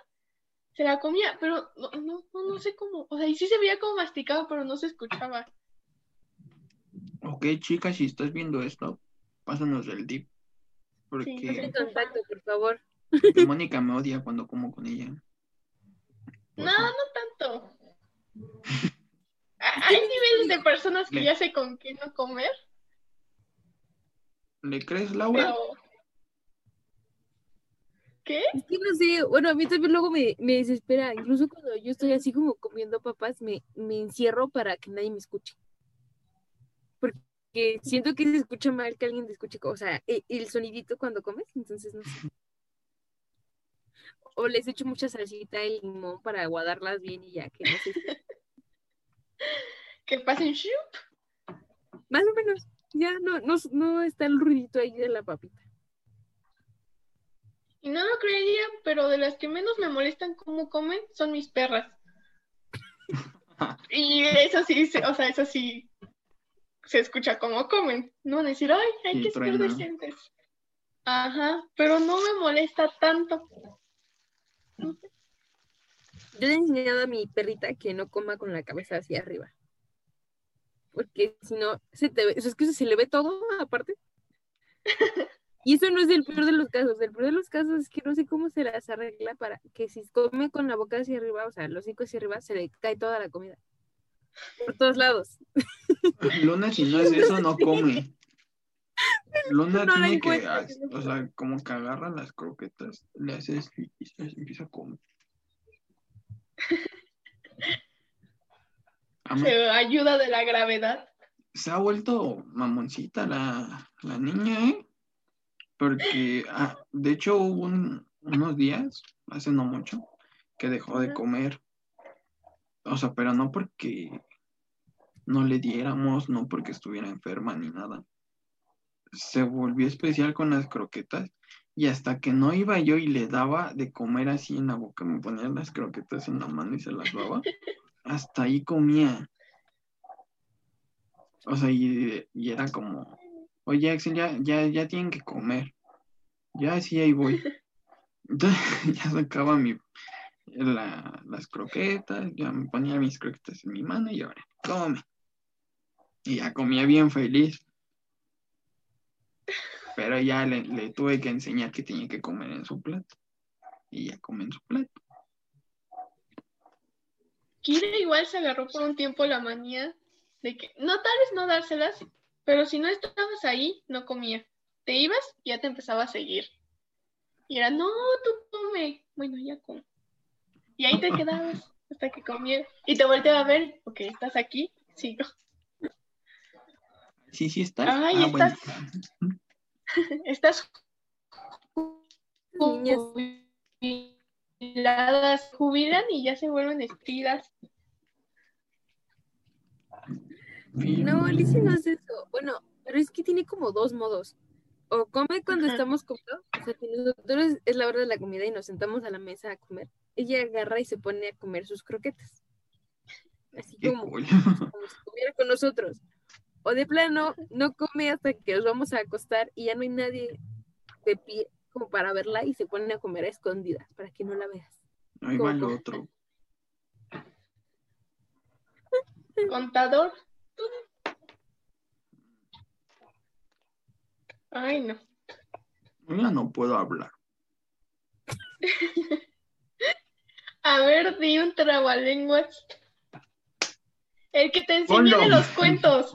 se la comía, pero no, no, no sé cómo. O sea, y sí se veía como masticado, pero no se escuchaba. Ok, chicas, si estás viendo esto, pásanos el dip. Porque. Sí, no contacto, por favor. Mónica me odia cuando como con ella. No, no tanto. Hay niveles de personas que ya sé con quién no comer. ¿Le crees, Laura? Pero... ¿Qué? Es que no sé, bueno, a mí también luego me, me desespera, incluso cuando yo estoy así como comiendo papas, me, me encierro para que nadie me escuche. Porque siento que se escucha mal que alguien te escuche, o sea, e- el, sonidito cuando comes, entonces no sé. O les echo mucha salsita y limón para aguadarlas bien y ya, que no sé. Que pasen shu. Más o menos, ya no, no, no está el ruidito ahí de la papita. Y no lo creería, pero de las que menos me molestan cómo comen son mis perras. Y eso sí, se- o sea, eso sí se escucha cómo comen. No van a decir, ay, hay Y que ser decentes. Ajá, pero no me molesta tanto. Yo le he enseñado a mi perrita que no coma con la cabeza hacia arriba. Porque si no, se te ve, eso es que se le ve todo aparte. Y eso no es el peor de los casos. El peor de los casos es que no sé cómo se las arregla para que si come con la boca hacia arriba, o sea, los hocico hacia arriba, se le cae toda la comida. Por todos lados. Luna, si no es eso, no come. Luna No tiene que, o sea, como que agarra las croquetas, le haces y empieza a comer. Se ayuda de la gravedad. se ha vuelto mamoncita la, la niña, ¿eh? Porque, ah, de hecho, hubo un- unos días, hace no mucho, que dejó de comer. O sea, pero no porque no le diéramos, no porque estuviera enferma ni nada. Se volvió especial con las croquetas y hasta que no iba yo y le daba de comer así en la boca, me ponía las croquetas en la mano y se las daba, hasta ahí comía. O sea, y, y era como, oye Axel, ya, ya, ya tienen que comer. Ya sí, ahí voy. Entonces ya sacaba mi, la- las croquetas, ya me ponía mis croquetas en mi mano y ahora, come. Y ya comía bien feliz. Pero ya le, le tuve que enseñar que tenía que comer en su plato. Y ya come en su plato. Kira igual se agarró por un tiempo la manía de que, no tal vez no dárselas, pero si no estabas ahí, no comía. Te ibas y ya te empezaba a seguir. Y era, no, tú come. Bueno, ya come. Y ahí te quedabas hasta que comiera. Y te volteaba a ver, ok, ¿estás aquí? Sigo. Sí, sí estás. Ay, Ah, bueno. Estás Niñas. jubiladas, jubilan y ya se vuelven espidas. No, Alicia no hace eso. Bueno, pero es que tiene como dos modos. O come cuando Ajá. estamos comiendo, o sea, que nosotros es la hora de la comida y nos sentamos a la mesa a comer. Ella agarra y se pone a comer sus croquetas. Así Qué como, cool. como si comiera con nosotros. O de plano, no come hasta que nos vamos a acostar y ya no hay nadie de pie como para verla y se pone a comer a escondidas para que no la veas. Ahí va el otro. Contador. Ay, no. Ya no puedo hablar. A ver, di un trabalenguas. El que te enseñé Ponlo. de los cuentos.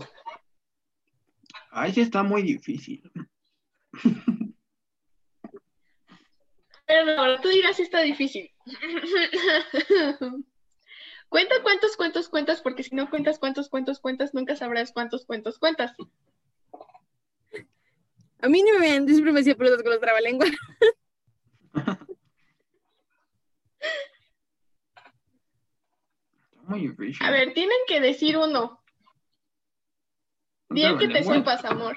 Ay, sí está muy difícil. Pero ahora tú dirás si está difícil. Cuenta cuántos cuentos cuentas, porque si no cuentas cuántos cuentos cuentas, nunca sabrás cuántos cuentos cuentas. A mí ni me ven, yo siempre me hacía pelotas con los trabalenguas. Está muy difícil. A ver, tienen que decir uno. El que te sepas, amor.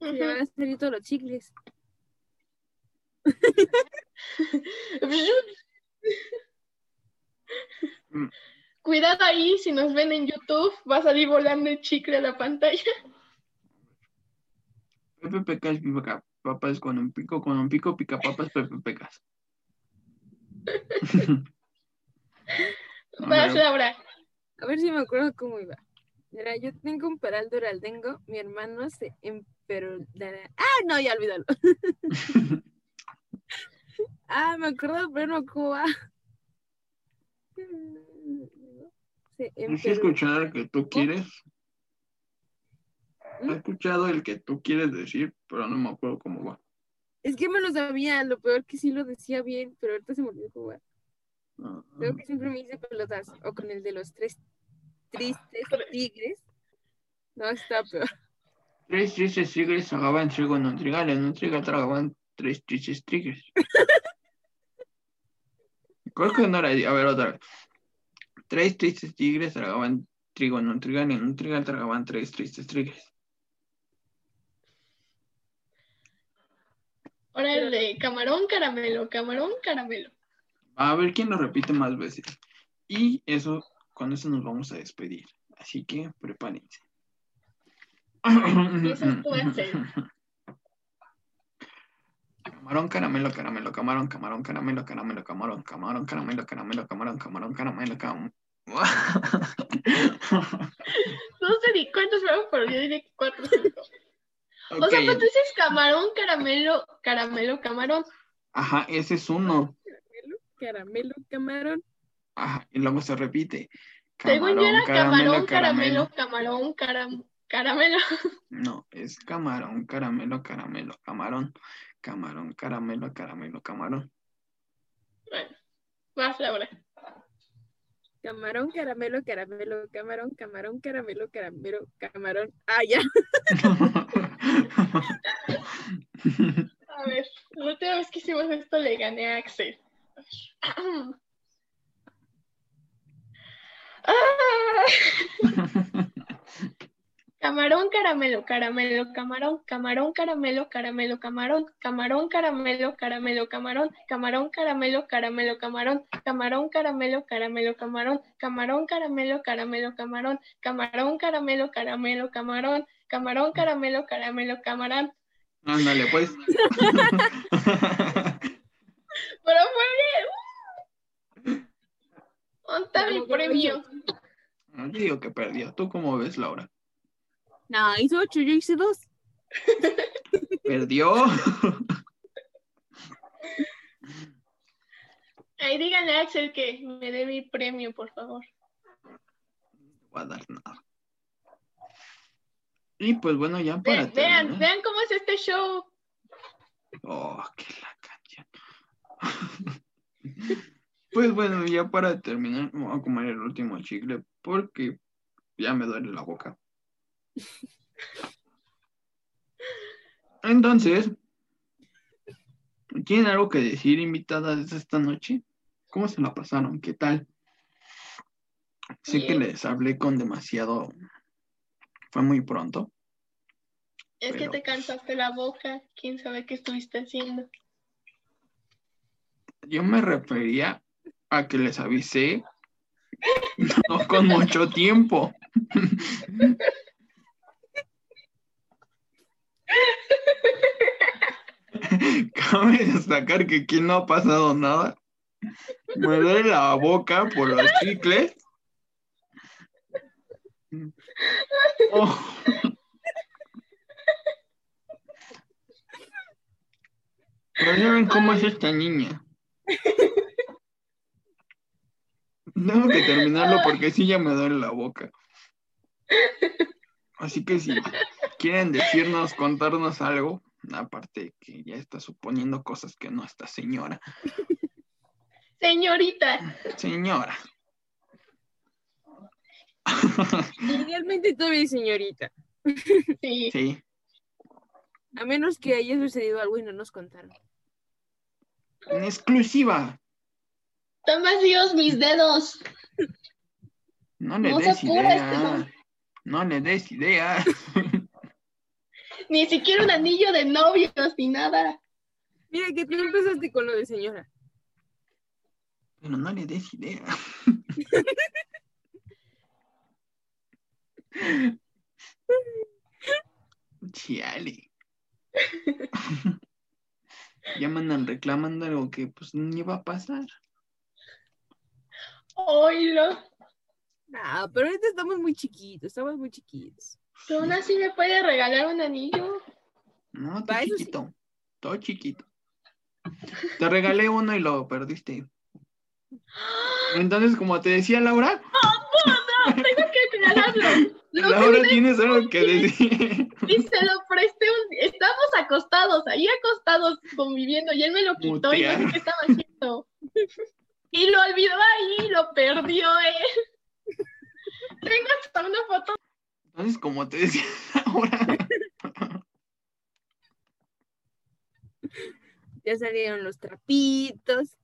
Me van a salir todos los chicles. Mm. Cuidado ahí, si nos ven en YouTube, va a salir volando el chicle a la pantalla. Pepe Pecas pica papas con un pico, con un pico pica papas Pepe Pecas. A Vas, ver, Laura. A ver si me acuerdo cómo iba. Mira, yo tengo un peral duraldengo, mi hermano se emperolará. ¡Ah, no, ya olvídalo! ah, me acuerdo, pero no cómo va. Se Sí he escuchado el que tú quieres. ¿Mm? He escuchado el que tú quieres decir, pero no me acuerdo cómo va. Es que me lo sabía, lo peor que sí lo decía bien, pero ahorita se me olvidó jugar. Ah, Creo que siempre me hice pelotas. O con el de los tres tristes tigres. No, está peor. Tres tristes tigres tragaban trigo en un trigal, en un trigal tragaban tres tristes tigres. Creo que no era. A ver, otra vez. Tres tristes tigres tragaban trigo en un trigal, en un trigal tragaban tres tristes tigres. Ahora el de camarón caramelo, camarón caramelo. A ver quién lo repite más veces. Y eso, con eso nos vamos a despedir. Así que prepárense. Empiezas tú, Axel. Camarón, caramelo, caramelo, camarón, camarón, caramelo, caramelo, camarón, camarón, caramelo, caramelo, camarón, camarón, caramelo, camarón. No sé ni cuántos fueron, pero yo diría que cuatro o cinco. O sea, pues tú dices camarón, caramelo, caramelo, camarón. Ajá, ese es uno. Caramelo, caramelo, camarón. Ajá, y luego se repite. Según yo era camarón, caramelo, camarón, caram, caramelo. No, es camarón, caramelo, caramelo, camarón, camarón, caramelo, caramelo, camarón. Bueno, más Laura. Camarón, caramelo, caramelo, camarón, camarón, caramelo, caramelo, camarón. Ah, ya. A ver, la última vez que hicimos esto le gané a Axel. Ah. Camarón, caramelo, caramelo, camarón, camarón, caramelo, caramelo, camarón, camarón, caramelo, caramelo, camarón, camarón, caramelo, caramelo, camarón, camarón, caramelo, caramelo, camarón, camarón, caramelo, caramelo, camarón, camarón, caramelo, caramelo, camarón, camarón, caramelo, caramelo, camarón. Ándale, pues. Pero fue bien. ¿Dónde está mi premio? No, yo digo que perdió. ¿Tú cómo ves, Laura? No, hizo ocho, yo hice dos. ¿Perdió? Ay, díganle a Axel que me dé mi premio, por favor. No voy a dar nada. Y pues bueno, ya para Ve- vean, terminar. vean cómo es este show. Oh, qué la canción. Pues bueno, ya para terminar, me voy a comer el último chicle porque ya me duele la boca. Entonces, ¿tienen algo que decir, invitadas esta noche? ¿Cómo se la pasaron? ¿Qué tal? Sé que les hablé con demasiado. Fue muy pronto. Es que te cansaste la boca. ¿Quién sabe qué estuviste haciendo? Yo me refería a que les avisé no con mucho tiempo. Cabe destacar que aquí no ha pasado nada. Me duele la boca por los chicles. Oh. Pero ya cómo es esta niña. Tengo que terminarlo porque sí ya me duele la boca. Así que si quieren decirnos, contarnos algo, aparte que ya está suponiendo cosas que no está señora. Señorita, Señora. Idealmente todavía señorita. sí. Sí. A menos que haya sucedido algo y no nos contaron. En exclusiva. Están vacíos mis dedos. No le No se idea. No le des idea. Ni siquiera un anillo de novios ni nada. Mira que tú empezaste con lo de señora. Pero no le des idea. Chiale. Ya me andan reclamando algo que pues ni va a pasar. Oílo. No, pero ahorita estamos muy chiquitos, estamos muy chiquitos. Pero aún así me puede regalar un anillo. No, todo sí. chiquito. Todo chiquito. Te regalé uno y lo perdiste. Entonces, como te decía Laura, regalarlo. Lo que Laura, me- tienes algo que decir. Y se lo presté un... Estábamos acostados, ahí acostados conviviendo y él me lo quitó y no sé qué estaba haciendo. Y lo olvidó ahí, lo perdió él. Tengo hasta una foto. Entonces, como te decía ahora, Ya salieron los trapitos.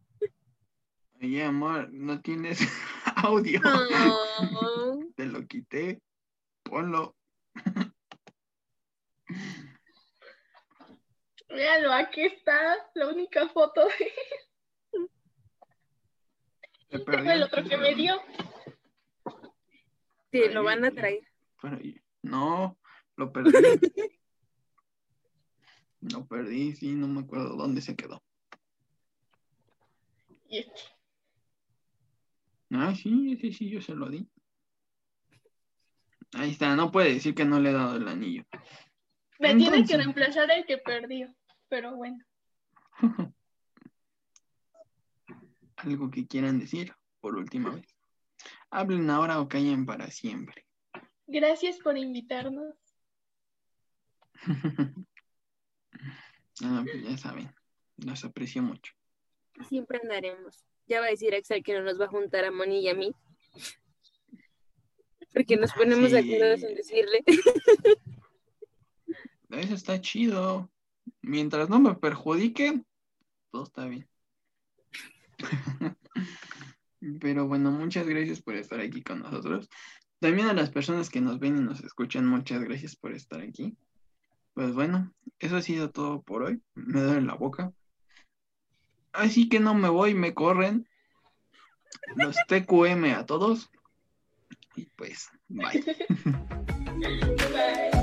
oye, amor, no tienes audio. No. Te lo quité. Ponlo. Míralo, aquí está la única foto. Tengo perdí el otro que me dio. Sí, lo van a traer. Pero no, lo perdí. Lo perdí, sí, no me acuerdo dónde se quedó. Ah, sí, ese sí, yo se lo di. Ahí está, no puede decir que no le he dado el anillo. Me tiene que reemplazar el que perdió. Pero bueno. Algo que quieran decir por última vez. Hablen ahora o callen para siempre. Gracias por invitarnos. Ah, pues ya saben, los aprecio mucho. Siempre andaremos. Ya va a decir Axel que no nos va a juntar a Moni y a mí. Porque nos ponemos de acuerdo en decirle. Eso está chido. Mientras no me perjudique, todo está bien. Pero bueno, muchas gracias por estar aquí con nosotros. También a las personas que nos ven y nos escuchan, muchas gracias por estar aquí. Pues bueno, eso ha sido todo por hoy. Me duele la boca. Así que no me voy, me corren. Los TQM a todos. Y pues, bye. Bye.